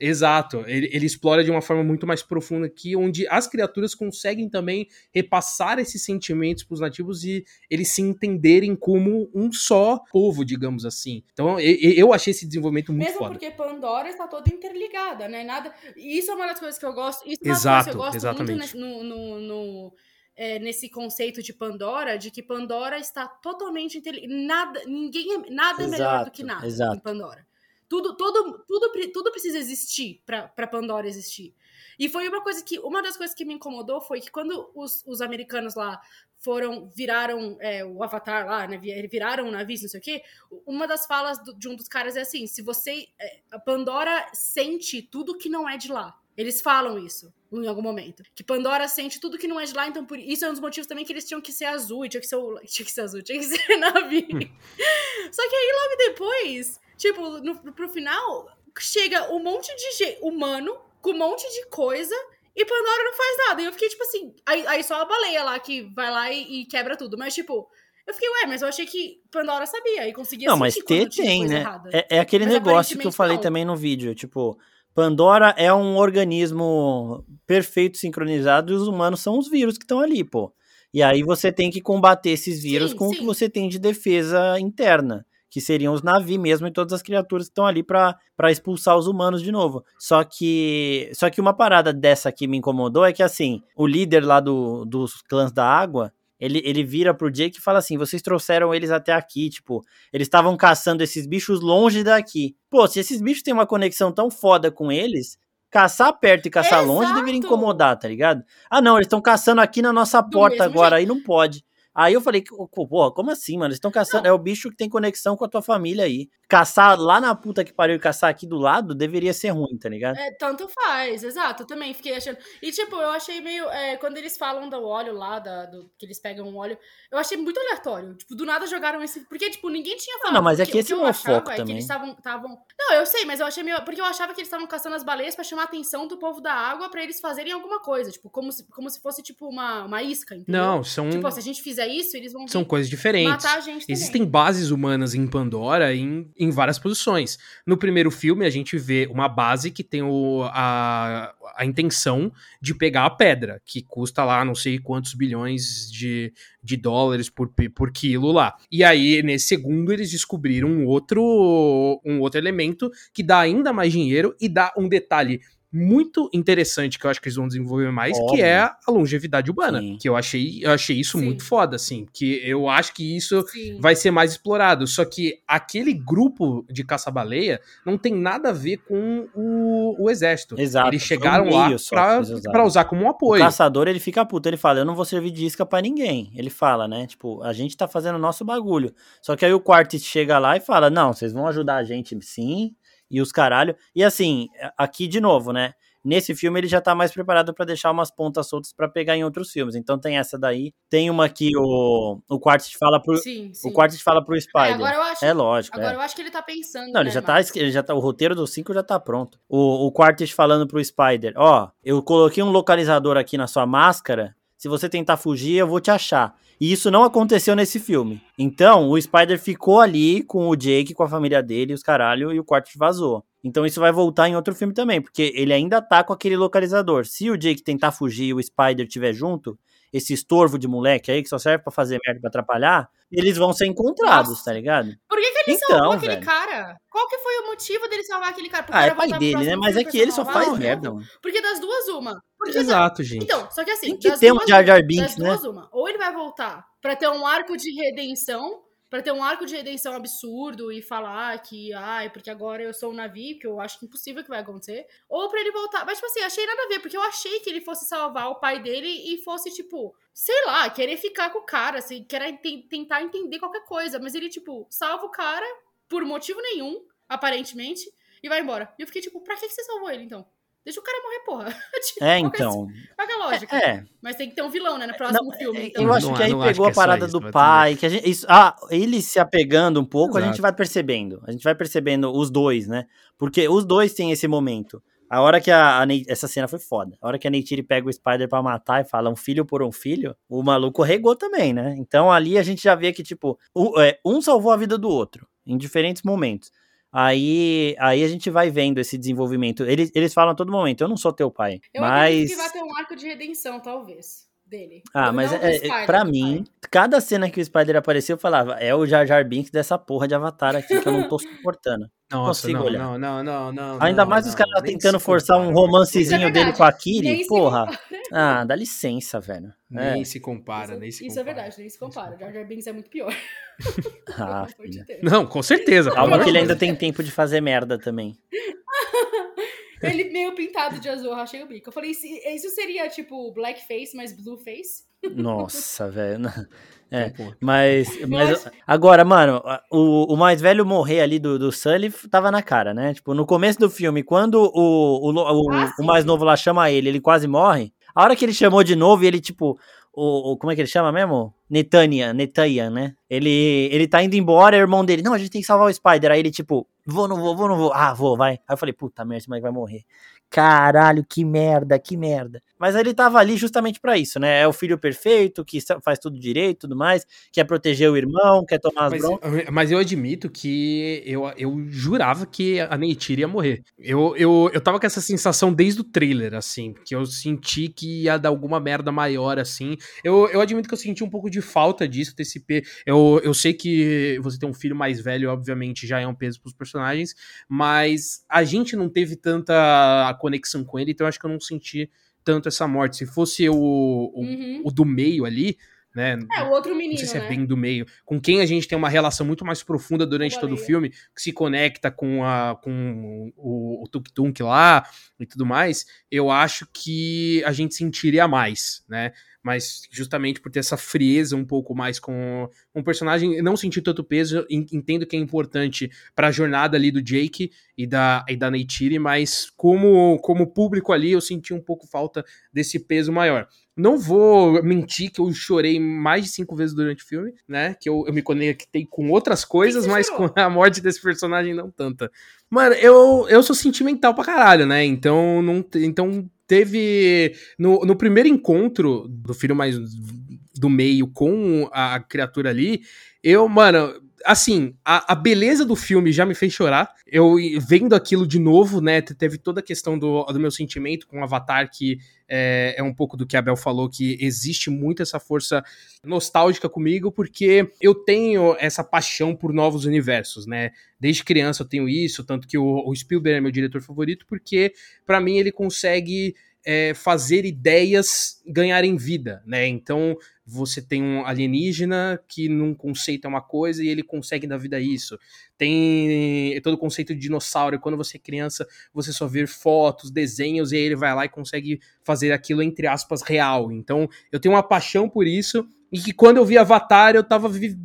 Exato, ele, ele, explora de uma forma muito mais profunda aqui, onde as criaturas conseguem também repassar esses sentimentos para os nativos e eles se entenderem como um só povo, digamos assim. Então eu, eu achei esse desenvolvimento muito
Mesmo
foda.
porque Pandora está toda interligada, né? Nada. Isso é uma das coisas que eu gosto. Isso é uma Exato, que eu gosto exatamente. muito no, no, no é, nesse conceito de Pandora, de que Pandora está totalmente interligada. Nada, ninguém, é, nada exato, é melhor do que nada exato. em Pandora. Tudo, tudo, tudo, tudo precisa existir para Pandora existir. E foi uma coisa que. Uma das coisas que me incomodou foi que quando os, os americanos lá foram, viraram é, o Avatar lá, né? Viraram o navio, não sei o quê. Uma das falas do, de um dos caras é assim: se você. É, a Pandora sente tudo que não é de lá. Eles falam isso em algum momento. Que Pandora sente tudo que não é de lá, então por isso é um dos motivos também que eles tinham que ser azul, tinha que ser, *laughs* tinha que ser azul, tinha que ser *laughs* navio. Hum. Só que aí logo depois Tipo, no, pro final, chega um monte de humano com um monte de coisa e Pandora não faz nada. E eu fiquei, tipo assim. Aí, aí só a baleia lá que vai lá e, e, quebra tudo. Mas, tipo. Eu fiquei, ué, mas eu achei que Pandora sabia e conseguia
Não, mas ter tem, né? É, é, aquele mas negócio que eu falei não. também no vídeo. Tipo, Pandora é um organismo perfeito, sincronizado, e os humanos são os vírus que estão ali, pô. E aí você tem que combater esses vírus sim, com sim. o que você tem de defesa interna que seriam os Navi mesmo e todas as criaturas que estão ali para expulsar os humanos de novo. Só que só que uma parada dessa que me incomodou é que assim, o líder lá do, dos clãs da água, ele, ele vira pro Jake e fala assim: vocês trouxeram eles até aqui, tipo, eles estavam caçando esses bichos longe daqui. Pô, se esses bichos têm uma conexão tão foda com eles, caçar perto e caçar Exato. longe deveria incomodar, tá ligado? Ah, não, eles estão caçando aqui na nossa porta agora, jeito. aí não pode. Aí eu falei, pô, como assim, mano? Eles estão caçando. Não. É o bicho que tem conexão com a tua família aí. Caçar lá na puta que pariu e caçar aqui do lado deveria ser ruim, tá ligado?
É, tanto faz, exato. Eu também fiquei achando. E, tipo, eu achei meio. É, quando eles falam do óleo lá, da, do, que eles pegam um óleo, eu achei muito aleatório. Tipo, do nada jogaram esse. Porque, tipo, ninguém tinha
falado. Não, mas é que esse não é o foco é também.
eles estavam. Não, eu sei, mas eu achei meio. Porque eu achava que eles estavam caçando as baleias pra chamar a atenção do povo da água pra eles fazerem alguma coisa. Tipo, como se, como se fosse, tipo, uma, uma isca, entendeu?
Não, são.
Tipo, se a gente fizer isso, eles vão.
São coisas diferentes. Existem bases humanas em Pandora em, em várias posições. No primeiro filme, a gente vê uma base que tem o, a, a intenção de pegar a pedra, que custa lá não sei quantos bilhões de, de dólares por, por quilo lá. E aí, nesse segundo, eles descobriram um outro, um outro elemento que dá ainda mais dinheiro e dá um detalhe muito interessante que eu acho que eles vão desenvolver mais, Óbvio. que é a longevidade urbana. Sim. Que eu achei, eu achei isso Sim. muito foda, assim. Que eu acho que isso Sim. vai ser mais explorado. Só que aquele grupo de caça-baleia não tem nada a ver com o, o exército. Exato. Eles chegaram um lá pra, pra, usar como um apoio.
O caçador, ele fica puto. Ele fala, eu não vou servir de isca pra ninguém. Ele fala, né? Tipo, a gente tá fazendo o nosso bagulho. Só que aí o Quartet chega lá e fala, não, vocês vão ajudar a gente sim, e os caralho. E assim, aqui de novo, né? Nesse filme ele já tá mais preparado para deixar umas pontas soltas para pegar em outros filmes. Então tem essa daí. Tem uma que o, o Quartet fala pro. Sim, sim. O Quartet fala pro Spider. É, agora eu acho, é lógico.
Agora
é.
eu acho que ele tá pensando.
Não, ele, né, já tá, ele já tá. O roteiro do 5 já tá pronto. O, o Quartet falando pro Spider: Ó, eu coloquei um localizador aqui na sua máscara. Se você tentar fugir, eu vou te achar. E isso não aconteceu nesse filme. Então, o Spider ficou ali com o Jake, com a família dele, os caralho, e o quarto vazou. Então isso vai voltar em outro filme também, porque ele ainda tá com aquele localizador. Se o Jake tentar fugir e o Spider estiver junto, esse estorvo de moleque aí que só serve para fazer merda pra atrapalhar, eles vão ser encontrados, Nossa. tá ligado?
Por ele então, salvou aquele velho. cara? Qual que foi o motivo dele salvar aquele cara?
Pro ah, é pai dele, né? Mas é que ele só faz merda, mano.
Porque das duas, uma. Porque
Exato, gente.
Então, só que assim,
Tem que ter um Jar Jar Binks, né?
Duas, uma. Ou ele vai voltar pra ter um arco de redenção para ter um arco de redenção absurdo e falar que, ai, porque agora eu sou o navio, que eu acho que impossível que vai acontecer, ou para ele voltar. Mas, tipo assim, achei nada a ver, porque eu achei que ele fosse salvar o pai dele e fosse, tipo, sei lá, querer ficar com o cara, assim, querer tentar entender qualquer coisa. Mas ele, tipo, salva o cara por motivo nenhum, aparentemente, e vai embora. E eu fiquei, tipo, pra que você salvou ele, então? Deixa o cara morrer, porra. *laughs*
Tipo, é, então.
Qual é a lógica?
É.
Mas tem que ter um vilão, né? No próximo não, filme.
É,
então.
Eu acho que aí pegou a parada do pai, que a gente. Isso, ah, ele se apegando um pouco, Exato. a gente vai percebendo. A gente vai percebendo os dois, né? Porque os dois têm esse momento. A hora que a, a essa cena foi foda. A hora que a Neytiri pega o Spider para matar e fala um filho por um filho, o maluco regou também, né? Então ali a gente já vê que, tipo, um, é, um salvou a vida do outro em diferentes momentos. Aí, aí a gente vai vendo esse desenvolvimento. Eles, eles falam a todo momento, eu não sou teu pai.
Eu
mas...
que vai ter um arco de redenção, talvez dele.
Ah, mas é, é, pra mim, cada cena que o Spider apareceu, eu falava, é o Jar Jar Binks dessa porra de Avatar aqui que eu não tô suportando.
Não consigo não, olhar. Não, não, não, não.
Ainda mais os caras tentando forçar um romancezinho é dele com a Kiri, porra. Ah, dá licença, velho.
Nem é. se compara,
isso,
nem se
Isso
compara.
é verdade, nem se compara. Jar Jar Binks é muito pior. *laughs*
Ah,
não, com certeza.
Calma que ele ainda tem tempo de fazer merda também. *laughs*
Ele meio pintado de azul, eu achei o bico. Eu falei, isso seria tipo blackface, mas blueface?
Nossa, velho. *laughs* É, mas, *laughs* mas agora, mano, o, o mais velho morrer ali do, do Sully tava na cara, né? Tipo, no começo do filme, quando o, o, o, ah, o mais novo lá chama ele, ele quase morre. A hora que ele chamou de novo ele, tipo, o, o, como é que ele chama mesmo? Netanya, Netanya, né? Ele, ele tá indo embora, é o irmão dele, não, a gente tem que salvar o Spider. Aí ele, tipo, vou, não vou, vou, não vou. Ah, vou, vai. Aí eu falei, puta merda, esse moleque vai morrer. Caralho, que merda, que merda. Mas ele tava ali justamente para isso, né? É o filho perfeito, que faz tudo direito tudo mais, quer proteger o irmão, quer tomar as
mas,
broncas.
Mas eu admito que eu, eu jurava que a Neytiri ia morrer. Eu, eu, eu tava com essa sensação desde o trailer, assim, que eu senti que ia dar alguma merda maior, assim. Eu, eu admito que eu senti um pouco de falta disso, TCP. Eu, eu sei que você tem um filho mais velho, obviamente, já é um peso pros personagens, mas a gente não teve tanta conexão com ele, então acho que eu não senti tanto essa morte. Se fosse o, o,
uhum.
o do meio ali, né?
É, o outro menino,
Não sei se é
né?
bem do meio. Com quem a gente tem uma relação muito mais profunda durante todo o filme, que se conecta com, a, com o, o Tuk Tuk lá e tudo mais, eu acho que a gente sentiria mais, né? Mas justamente por ter essa frieza um pouco mais com, o personagem, não senti tanto peso, entendo que é importante para a jornada ali do Jake e da, e da Neytiri, mas como, como público ali eu senti um pouco falta desse peso maior. Não vou mentir que eu chorei mais de cinco vezes durante o filme, né? Que eu, eu me conectei com outras coisas, mas chorou? com a morte desse personagem não tanta. Mano, eu, eu sou sentimental pra caralho, né? Então, não, então teve. No, no primeiro encontro do filho mais do meio com a criatura ali, eu, mano, assim, a, a, beleza do filme já me fez chorar. Eu vendo aquilo de novo, né? Teve toda a questão do, do meu sentimento com o Avatar, que é, é, um pouco do que a Bel falou, que existe muito essa força nostálgica comigo, porque eu tenho essa paixão por novos universos, né? Desde criança eu tenho isso, tanto que o, o Spielberg é meu diretor favorito, porque para mim ele consegue é, fazer ideias ganharem vida, né? Então você tem um alienígena que num conceito é uma coisa e ele consegue dar vida a isso. Tem todo o conceito de dinossauro, quando você é criança, você só vê fotos, desenhos, e aí ele vai lá e consegue fazer aquilo, entre aspas, real. Então, eu tenho uma paixão por isso, e que quando eu vi Avatar, eu tava vi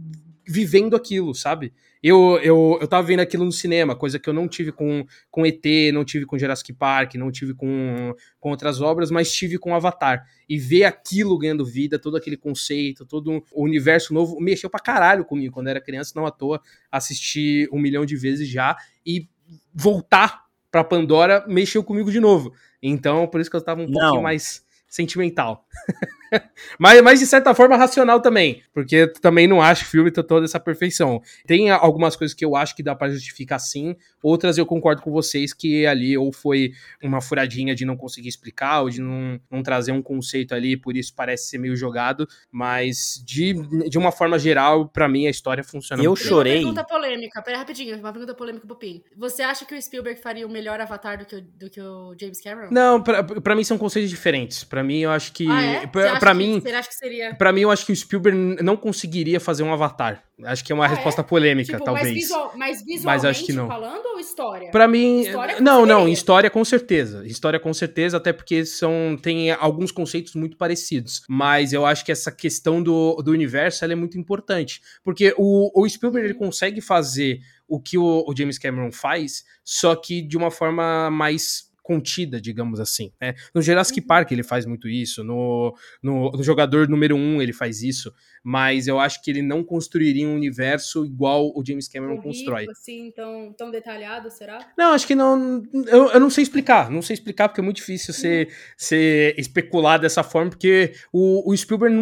vivendo aquilo, sabe? Eu, eu, eu tava vendo aquilo no cinema, coisa que eu não tive com, com ET, não tive com Jurassic Park, não tive com, com outras obras, mas tive com Avatar. E ver aquilo ganhando vida, todo aquele conceito, todo o universo novo, mexeu pra caralho comigo quando eu era criança, não à toa, assisti um milhão de vezes já, e voltar pra Pandora mexeu comigo de novo. Então, por isso que eu tava um não. pouquinho mais sentimental. *laughs* *laughs* mas, mas, de certa forma, racional também. Porque também não acho que o filme tem toda essa perfeição. Tem algumas coisas que eu acho que dá para justificar sim, outras eu concordo com vocês que ali ou foi uma furadinha de não conseguir explicar, ou de não, não trazer um conceito ali, por isso parece ser meio jogado. Mas, de, de uma forma geral, para mim a história funciona
Eu chorei.
Uma pergunta polêmica, pera rapidinho, uma pergunta polêmica pro Pim. Você acha que o Spielberg faria o melhor Avatar do que o, do que o James Cameron?
Não, para mim são conceitos diferentes. Para mim, eu acho que.
Ah, é?
Para mim,
você acha que seria?
Para mim, eu acho que o Spielberg não conseguiria fazer um Avatar. Acho que é uma ah, resposta é? polêmica,
tipo,
talvez.
Mas, visual, mas visualmente
mas acho que não.
falando ou história?
Para mim, história não, não, história com certeza. História com certeza, até porque são tem alguns conceitos muito parecidos. Mas eu acho que essa questão do, do universo é muito importante, porque o, o Spielberg ele consegue fazer o que o, o James Cameron faz, só que de uma forma mais contida, digamos assim. Né? No Jurassic uhum. Park ele faz muito isso, no, no, no, jogador número um ele faz isso, mas eu acho que ele não construiria um universo igual o James Cameron constrói.
assim, tão, tão detalhado, será?
Não, acho que não. Eu, eu não sei explicar, não sei explicar, porque é muito difícil uhum. ser, ser especular dessa forma, porque o, o Spielberg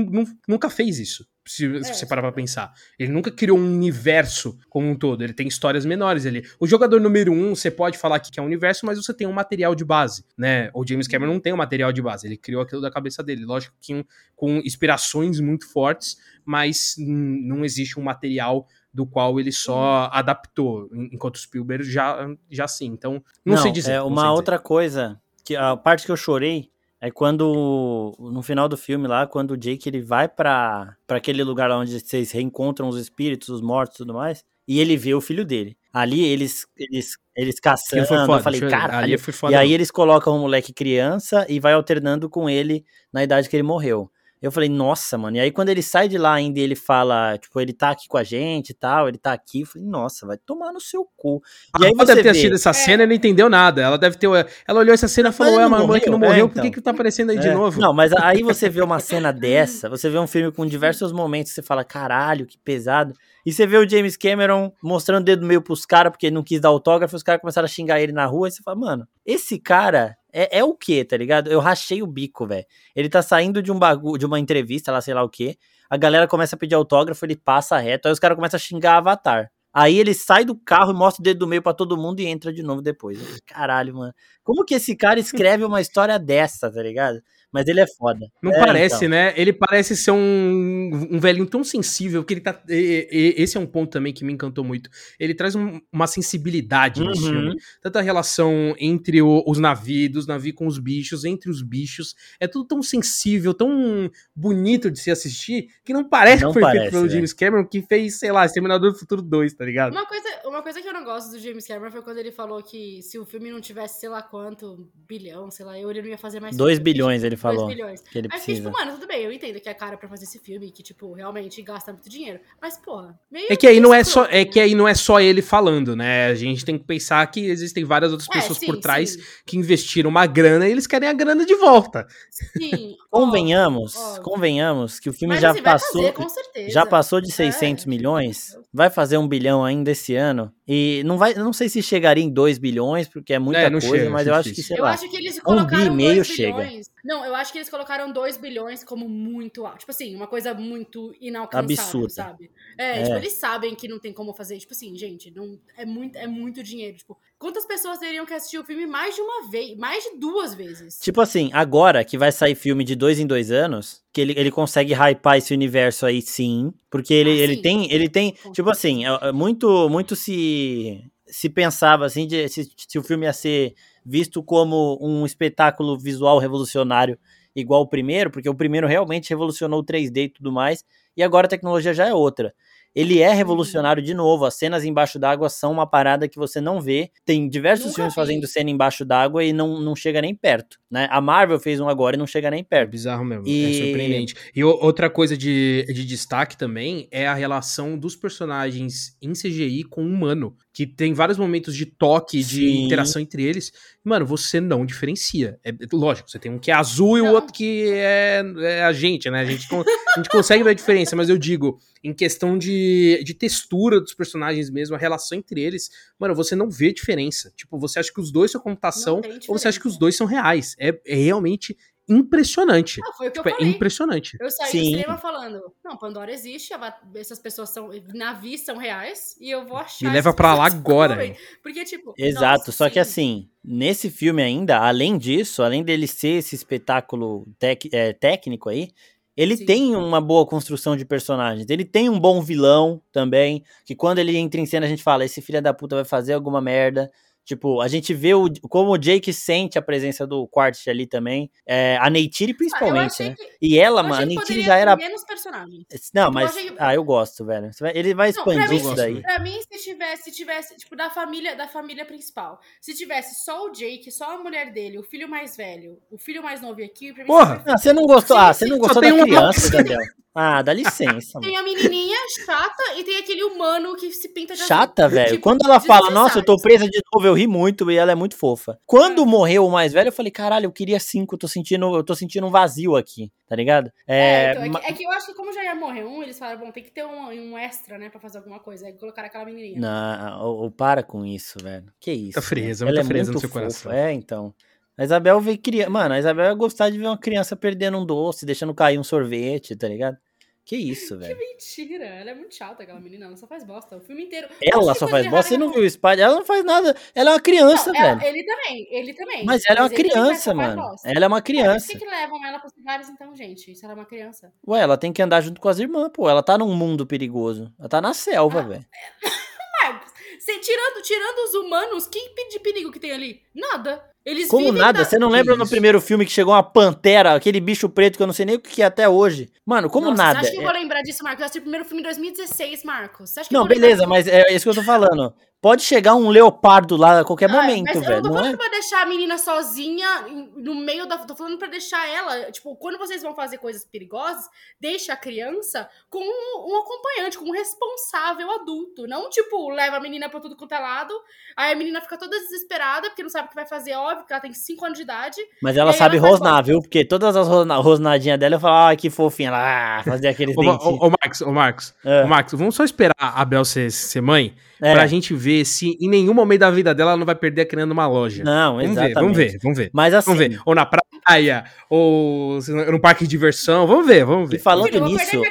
nunca fez isso se, é, você parar pra pensar. Ele nunca criou um universo como um todo, ele tem histórias menores ali. O jogador número um, você pode falar que é um universo, mas você tem um material de base, né? O James Cameron não tem um material de base, ele criou aquilo da cabeça dele. Lógico que um, com inspirações muito fortes, mas não existe um material do qual ele só adaptou, enquanto Spielberg já, já sim. Então, não, não sei dizer.
É uma outra dizer. coisa, que a parte que eu chorei é quando, no final do filme lá, quando o Jake ele vai para aquele lugar onde vocês reencontram os espíritos, os mortos e tudo mais, e ele vê o filho dele. Ali eles eles eles caçando, foda, eu falei, cara, ali e aí eles colocam o moleque criança e vai alternando com ele na idade que ele morreu. Eu falei, nossa, mano. E aí, quando ele sai de lá ainda ele fala, tipo, ele tá aqui com a gente e tal, ele tá aqui. Eu falei, nossa, vai tomar no seu cu.
E aí ela deve ter assistido essa é. cena e não entendeu nada. Ela deve ter. Ela olhou essa cena e falou, é, a mamãe que não morreu, é, então. por que, que tá aparecendo aí é. de novo?
Não, mas aí você vê uma cena dessa, você vê um filme com diversos momentos, você fala, caralho, que pesado. E você vê o James Cameron mostrando o dedo meio pros caras, porque ele não quis dar autógrafo, os caras começaram a xingar ele na rua, e você fala, mano, esse cara é, é o que, tá ligado? Eu rachei o bico, velho. Ele tá saindo de um bagulho, de uma entrevista, lá, sei lá o que. A galera começa a pedir autógrafo, ele passa reto, aí os caras começam a xingar Avatar. Aí ele sai do carro e mostra o dedo do meio para todo mundo e entra de novo depois. Caralho, mano. Como que esse cara escreve uma história dessa, tá ligado? Mas ele é foda.
Não é, parece, então. né? Ele parece ser um, um velhinho tão sensível que ele tá. E, e, esse é um ponto também que me encantou muito. Ele traz um, uma sensibilidade uhum. no filme. Tanta relação entre o, os navios, dos navios com os bichos, entre os bichos. É tudo tão sensível, tão bonito de se assistir, que não parece não que foi parece, feito pelo é. James Cameron, que fez, sei lá, Exterminador do Futuro 2, tá ligado?
Uma coisa, uma coisa que eu não gosto do James Cameron foi quando ele falou que se o filme não tivesse, sei lá quanto, bilhão, sei lá, eu ele não ia fazer mais.
2 bilhões, ele falou. bilhões. Que ele
Aí
precisa.
tipo, mano, tudo bem, eu entendo que é cara pra fazer esse filme, que, tipo, realmente gasta muito dinheiro. Mas, porra,
meio. É que aí não é só. É que aí não é só ele falando, né? A gente tem que pensar que existem várias outras é, pessoas sim, por trás sim. que investiram uma grana e eles querem a grana de volta.
Sim. *laughs* convenhamos, convenhamos que o filme Mas, já assim, passou. Fazer, já passou de 600 é. milhões. Vai fazer um bilhão ainda esse ano. E não vai, não sei se chegaria em 2 bilhões, porque é muita é, coisa, chega, mas eu acho que, sei
eu
lá,
acho que eles um bi e meio chega. Não, eu acho que eles colocaram 2 bilhões como muito alto. Tipo assim, uma coisa muito inalcançável, Absurda. sabe? É, é, tipo, eles sabem que não tem como fazer. Tipo assim, gente, não, é, muito, é muito dinheiro. Tipo, quantas pessoas teriam que assistir o filme mais de uma vez, mais de duas vezes?
Tipo assim, agora que vai sair filme de dois em dois anos, que ele, ele consegue hypar esse universo aí sim, porque ele, ah, ele tem, ele tem, tipo assim, é, é muito, muito se se pensava assim de se, se o filme ia ser visto como um espetáculo visual revolucionário igual o primeiro, porque o primeiro realmente revolucionou o 3D e tudo mais, e agora a tecnologia já é outra. Ele é revolucionário de novo. As cenas embaixo d'água são uma parada que você não vê. Tem diversos Nunca filmes vi. fazendo cena embaixo d'água e não, não chega nem perto, né? A Marvel fez um agora e não chega nem perto. É
bizarro mesmo. E... É surpreendente. E outra coisa de, de destaque também é a relação dos personagens em CGI com o humano. Que tem vários momentos de toque, de Sim. interação entre eles. Mano, você não diferencia. É, lógico, você tem um que é azul não. e o outro que é, é a gente, né? A gente, a gente consegue ver a diferença, mas eu digo, em questão de, de textura dos personagens mesmo, a relação entre eles, mano, você não vê diferença. Tipo, você acha que os dois são computação ou você acha que os dois são reais. É, é realmente impressionante.
Ah, foi o que
tipo,
eu é falei.
É impressionante.
Eu saí Sim. do cinema falando, não, Pandora existe, essas pessoas são, navios são reais, e eu vou achar...
Me leva pra lá agora.
Porque, tipo... Exato, nossa, só sim. que assim, nesse filme ainda, além disso, além dele ser esse espetáculo tec, é, técnico aí, ele Sim. tem uma boa construção de personagens. Ele tem um bom vilão também. Que quando ele entra em cena, a gente fala: esse filho da puta vai fazer alguma merda. Tipo, a gente vê o, como o Jake sente a presença do Quartz ali também. É, a Neytiri principalmente, ah, né? Que, e ela, mano, a Neytiri já era.
menos personagens.
Não, tipo, mas. Eu Ah, eu gosto, velho. Ele vai expandir não, isso daí.
Pra mim, se tivesse, se tivesse, tipo, da família, da família principal. Se tivesse só o Jake, só a mulher dele, o filho mais velho, o filho mais novo aqui, pra mim.
Porra! Não, você não gostou. Ah, você não gostou da criança, Gabriel. Ah, dá licença.
Tem a menininha chata e tem aquele humano que se pinta de.
Chata, velho.
Tipo,
Quando ela fala, nossa, eu tô presa de novo, eu ri muito e ela é muito fofa. Quando morreu o mais velho, eu falei, caralho, eu queria cinco, eu tô sentindo, eu tô sentindo um vazio aqui, tá ligado?
É,
É,
então, é,
ma-
que, é que eu acho que como já ia morrer um, eles falaram, bom, tem que ter um, um extra, né, pra fazer alguma coisa. Aí colocaram aquela menininha.
Não, ô, ô, para com isso, velho. Que isso.
Muita frieza,
velho.
muita
Ela é
frieza no seu
fofa.
coração.
É, então. A Isabel vê criança. Mano, a Isabel ia gostar de ver uma criança perdendo um doce, deixando cair um sorvete, tá ligado? Que isso, *laughs*
Que
velho.
mentira, ela é muito chata, aquela menina, ela só faz bosta, o filme inteiro.
Ela
que
só faz bosta. Você não
que
viu o Spider? Ela não faz nada. Ela é uma criança,
Não, ela-
velho.
ele também, ele também.
Mas ela é uma criança, mano. Ela é uma
É, por
criança.
que, que levam ela pros lugares então, gente? Se ela é uma criança.
Ué, ela tem que andar junto com as irmãs, pô. Ela tá num mundo perigoso. Ela tá na selva,
Ah,
velho. *laughs*
Marcos, você, tirando, tirando os humanos, que de perigo que tem ali? Nada. Eles
Como
vivem
nada?
da-
Você não lembra no primeiro filme que chegou uma pantera, aquele bicho preto que eu não sei nem o que é até hoje? Mano, como
Nossa,
nada?
Você acha que eu
É-
vou lembrar disso, Marcos? Eu assisti o primeiro filme em 2016, Marcos. Você acha que
Não,
eu vou lembrar
beleza, mas é isso que eu tô falando. Pode chegar um leopardo lá a qualquer
Ah,
momento,
mas eu
velho.
não tô
Não
falando
é?
pra deixar a menina sozinha no meio da. Tô falando pra deixar ela. Tipo, quando vocês vão fazer coisas perigosas, deixa a criança com um, um acompanhante, com um responsável adulto. Não, tipo, leva a menina pra tudo quanto é lado. Aí a menina fica toda desesperada, porque não sabe o que vai fazer, óbvio, porque ela tem 5 anos de idade.
Mas ela sabe
ela
rosnar, viu? Porque todas as rosna- rosnadinhas dela eu falo, ah, que fofinha. Ela ah, *laughs* fazia aqueles
Ô, ô, ô, Marcos, ô, Marcos,
É.
ô, Marcos, vamos só esperar a Bel ser, ser mãe
É.
pra gente ver se em nenhum momento da vida dela ela não vai perder a criança numa loja.
Não,
vamos
exatamente.
ver, vamos ver, vamos ver.
Mas assim,
Vamos ver. Ou na praia, ou no parque de diversão. Vamos ver, vamos
e
ver.
falando
eu vou
nisso,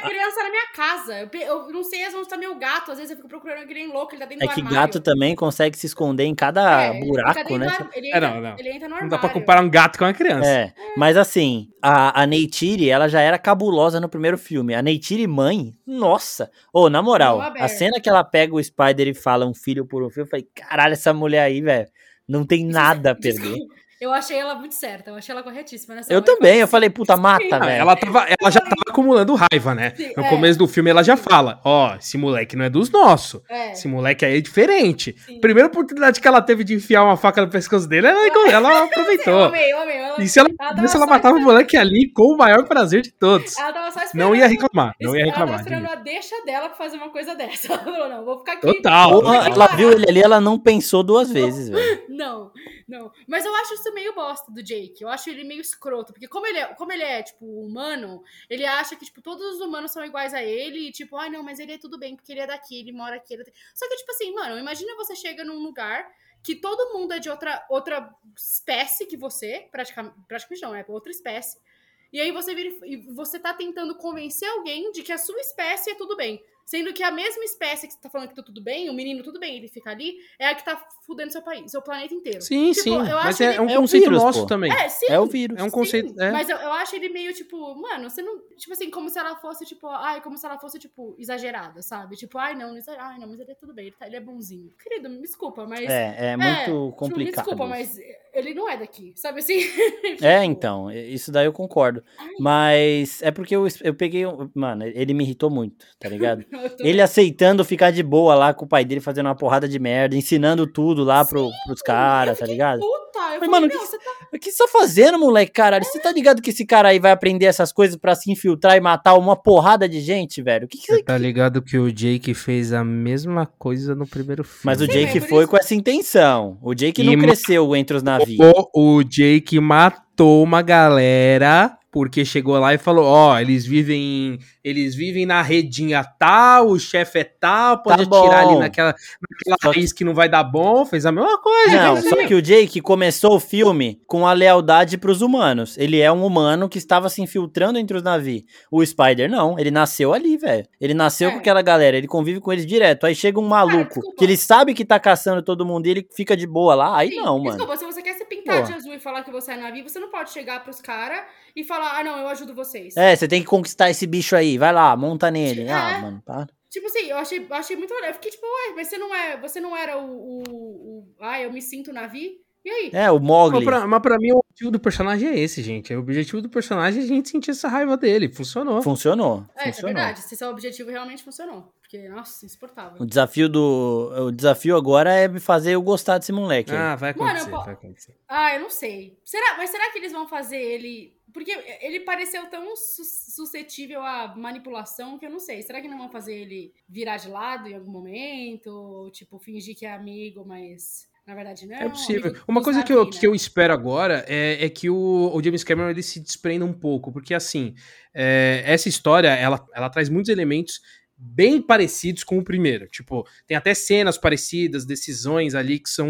casa. Eu, eu não sei, vezes tá meu gato, às vezes eu fico procurando que nem louco, ele tá dentro
é
do
que
armário.
gato também consegue se esconder em cada
É,
buraco, né?
ar- Ele
É,
entra,
não, não.
ele entra no
Não
armário.
dá pra comparar um gato com uma criança.
É, mas assim, a, a Neytiri, ela já era cabulosa no primeiro filme. A Neytiri mãe, nossa. Ô, na moral, a cena que ela pega o Spider e fala um filho por um filho, eu falei, caralho, essa mulher aí, velho, não tem nada a *laughs* perder.
Eu achei ela muito certa, eu achei ela corretíssima nessa
Eu
hora.
também, eu falei, puta, mata, velho.
ela, tava, ela já tava acumulando raiva, né?
Sim,
No
é.
começo do filme ela já fala: Ó, esse moleque não é dos nossos.
É.
Esse moleque aí é diferente.
Sim.
Primeira oportunidade que ela teve de enfiar uma faca no pescoço dele, ela, ela *laughs*
Eu
aproveitou.
amei, eu amei. Ela,
E se ela,
ela
se ela matava o moleque ali com o maior prazer de todos.
Ela tava só esperando.
Não ia reclamar, não ia
Ela
reclamar.
tava esperando a deixa dela pra fazer uma coisa dessa. *laughs* Ela falou, não, vou ficar aqui.
Total.
ela
parada.
viu ele ali, ela não pensou duas vezes, velho. *laughs*
Não, não. Mas eu acho isso meio bosta do Jake. Eu acho ele meio escroto. Porque como ele é, como ele é tipo, humano, ele acha que, tipo, todos os humanos são iguais a ele. E, tipo, ah, não, mas ele é tudo bem, porque ele é daqui, ele mora aqui. Ele... Só que, tipo assim, mano, imagina você chega num lugar que todo mundo é de outra, outra espécie que você. Praticamente, praticamente não, é outra espécie. E aí você vira e você tá tentando convencer alguém de que a sua espécie é tudo bem. Sendo que a mesma espécie que você tá falando que tá tudo bem, o menino tudo bem, ele fica ali, é a que tá fudendo seu país, seu planeta inteiro.
Sim,
Tipo,
sim.
eu
Mas
acho
é,
ele-
é um
É
conceito
vírus,
nosso
pô.
também.
É, sim.
É o vírus.
É um conceito.
Sim,
é.
Mas eu, eu acho ele meio, tipo, mano, você não. Tipo assim, como se ela fosse, tipo, ai, como se ela fosse, tipo, exagerada, sabe? Tipo, ai, não, ai, não, mas ele é tudo bem, ele, tá- ele é bonzinho. Querido, me desculpa, mas.
É, é
tipo,
muito
me
complicado.
desculpa,
isso.
mas ele não é daqui, sabe assim? *laughs*
É,
Tipo,
então, isso daí eu concordo. Mas é porque eu, eu peguei. Mano, ele me irritou muito, tá ligado? *laughs* Ele aceitando ficar de boa lá com o pai dele fazendo uma porrada de merda, ensinando tudo lá pro, pros caras, tá ligado?
Puta, eu falei,
mano,
meu,
que-
você tá.
O que você tá fazendo, moleque, caralho? Você tá ligado que esse cara aí vai aprender essas coisas pra se infiltrar e matar uma porrada de gente, velho? O que que
Você tá ligado que o Jake fez a mesma coisa no primeiro filme.
Mas o
Sim,
Jake
é
foi
isso-
com essa intenção. O Jake
E
não cresceu entre os navios.
O, o Jake matou uma galera porque chegou lá e falou: Ó, eles vivem. Eles vivem na redinha tal, o chefe é tal, pode
Tá
atirar ali naquela, naquela
Só que-
raiz que não vai dar bom. Fez a mesma coisa.
Não, só que o Jake começou o filme com a lealdade pros humanos. Ele é um humano que estava se infiltrando entre os navios. O Spider não, ele nasceu ali, velho. Ele nasceu
É.
com aquela galera, ele convive com eles direto. Aí chega um maluco
desculpa.
que ele sabe que tá caçando todo mundo e ele fica de boa lá. Aí
Sim,
não, mano.
Desculpa, se você quer se pintar
Pô.
de azul e falar que você é navio, você não pode chegar pros caras e falar, ah, não, eu ajudo vocês.
É, você tem que conquistar esse bicho aí. Vai lá, monta nele.
É.
Ah, mano, para.
Tipo assim, eu achei, achei muito legal. Eu fiquei tipo, ué, mas você não é. Você não era o. o, o ah, eu me sinto navio? E aí?
É, o Mogli.
Mas pra, mas pra mim, o, objetivo do personagem é esse, gente. O objetivo do personagem é a gente sentir essa raiva dele. Funcionou.
Funcionou.
É, é
funcionou.
verdade. Se esse é o objetivo, realmente funcionou. Porque, nossa, insuportável.
O desafio do. O desafio agora é me fazer eu gostar desse moleque. aí.
Ah, vai
Mano,
acontecer,
eu po-
vai acontecer.
Ah, eu não sei. Será, mas será que eles vão fazer ele. Porque ele pareceu tão su- suscetível à manipulação que eu não sei. Será que não vão fazer ele virar de lado em algum momento? Ou, tipo, fingir que é amigo, mas na verdade não?
É possível. Uma coisa que eu,
Harvey,
que eu
né?
espero agora é, é que o, o James Cameron ele se desprenda um pouco, porque assim, é, essa história ela, ela traz muitos elementos bem parecidos com o primeiro. Tipo, tem até cenas parecidas, decisões ali que são,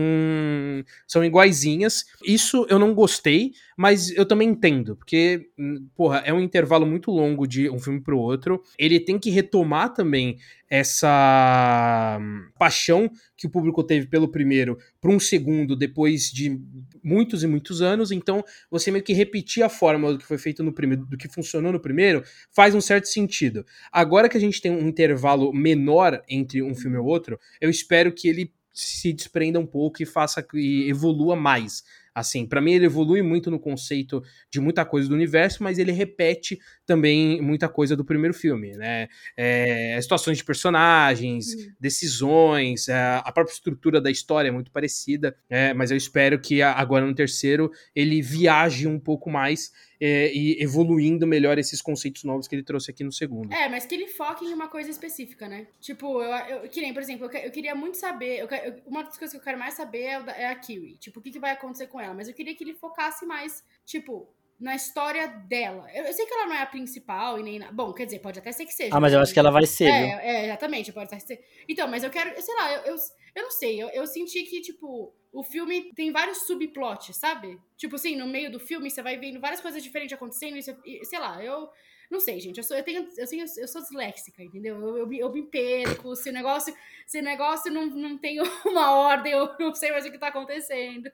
são iguaizinhas. Isso eu não gostei, mas eu também entendo, porque, hum, porra, é um intervalo muito longo de um filme pro outro. Ele tem que retomar também essa hum, paixão que o público teve pelo primeiro para um segundo depois de muitos e muitos anos. Então, você meio que repetir a fórmula do que foi feito no primeiro, do que funcionou no primeiro, faz um certo sentido. Agora que a gente tem um intervalo menor entre um filme e outro, eu espero que ele se desprenda um pouco e faça e evolua mais. Assim, para mim ele evolui muito no conceito de muita coisa do universo, mas ele repete também muita coisa do primeiro filme, né? É, situações de personagens,
Hum.
decisões, é, a própria estrutura da história é muito parecida, é, mas eu espero que agora no terceiro ele viaje um pouco mais é, e evoluindo melhor esses conceitos novos que ele trouxe aqui no segundo.
É, mas que ele foque em uma coisa específica, né? Tipo, eu, eu que nem, por exemplo, eu, eu queria muito saber. eu eu- uma das coisas que eu quero mais saber é, é a Kiwi. Tipo, o que, que vai acontecer com ela? Mas eu queria que ele focasse mais, tipo, na história dela. Eu, eu sei que ela não é a principal e nem. na- Bom, quer dizer, pode até ser que seja.
Ah, mas eu acho que ela vai ser?
É, é, exatamente, pode até ser. Então, mas eu quero, sei lá, eu, eu, eu não sei, eu, eu senti que, tipo, o filme tem vários subplots, sabe? Tipo assim, no meio do filme você vai vendo várias coisas diferentes acontecendo, e, você- e, sei lá, eu. Não sei, gente. Eu sou, eu tenho, eu, tenho, eu sou disléxica, entendeu? Eu, eu, eu me perco. Se o negócio, se o negócio não, não tem *laughs* uma ordem, eu não sei mais o que tá acontecendo.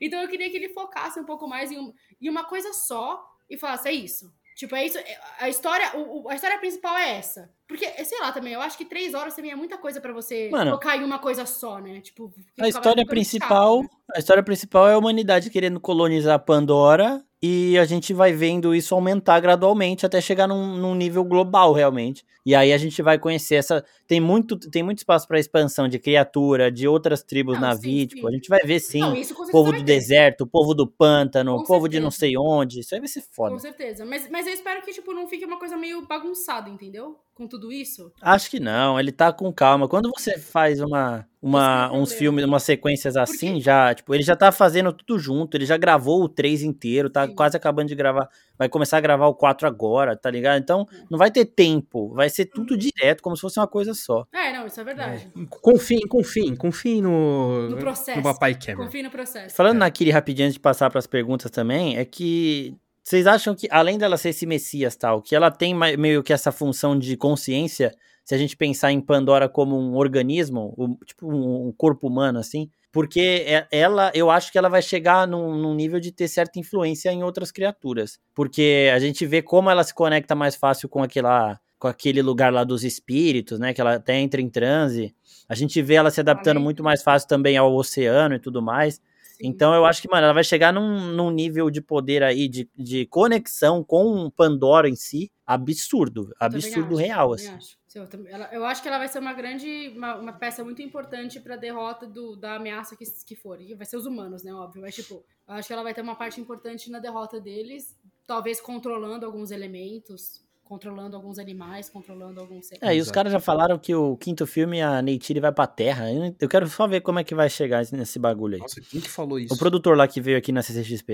Então eu queria que ele focasse um pouco mais em, um- em uma coisa só e falasse, é isso. Tipo, é isso. é- A história, o- a história principal é essa. Porque, sei lá, também, eu acho que três horas também é muita coisa pra você
Mano,
focar em uma coisa só, né? Tipo,
A história principal,
chato, né?
a história principal é a humanidade querendo colonizar Pandora e a gente vai vendo isso aumentar gradualmente até chegar num, num nível global realmente. E aí a gente vai conhecer essa tem muito tem muito espaço para expansão de criatura, de outras tribos
Não,
na
sim,
vi,
sim.
tipo, a gente vai ver sim.
Não, certeza
povo do
ter.
deserto, povo do pântano,
Com
povo de não
certeza.
sei onde. Isso aí vai ser foda.
Com certeza. Mas, mas eu espero que, tipo, não fique uma coisa meio bagunçada, entendeu? Com tudo isso.
Acho que não, ele tá com calma. Quando você faz uma, uma
é
uns filmes, umas sequências assim, já, tipo, ele já tá fazendo tudo junto, ele já gravou o 3 inteiro, tá
Sim.
quase acabando de gravar, vai começar a gravar o 4 agora, tá ligado? Então,
É.
não vai ter tempo, vai ser
Uhum.
tudo direto, como se fosse uma coisa só.
É, não, isso é verdade.
Confiem, confiem, confiem no,
No processo.
no Papai Cameron.
Confie no processo.
Falando
É.
na Kiri rapidinho antes de passar pras perguntas também, é que vocês acham que, além dela ser esse Messias tal, que ela tem meio que essa função de consciência, se a gente pensar em Pandora como um organismo, um- tipo um, corpo humano, assim, porque é- ela, eu acho que ela vai chegar num, num nível de ter certa influência em outras criaturas. Porque a gente vê como ela se conecta mais fácil com aquela com aquele lugar lá dos espíritos, né? Que ela até entra em transe. A gente vê ela se adaptando muito mais fácil também ao oceano e tudo mais.
Sim.
Então eu acho que, mano, ela vai chegar num, num nível de poder aí, de, de conexão com Pandora em si, absurdo. Absurdo real, assim.
acho. Eu, também- ela- eu acho que ela vai ser uma grande, uma, uma peça muito importante pra derrota do, da ameaça que, que for. E vai ser os humanos, né, óbvio. Mas, tipo, eu acho que ela vai ter uma parte importante na derrota deles, talvez controlando alguns elementos, controlando alguns animais, controlando alguns... seres.
É, e os caras já falaram que o quinto filme, a Neytiri vai pra Terra. Eu quero só ver como é que vai chegar nesse bagulho aí.
Nossa, quem que falou isso?
O produtor lá que veio aqui na CCXP.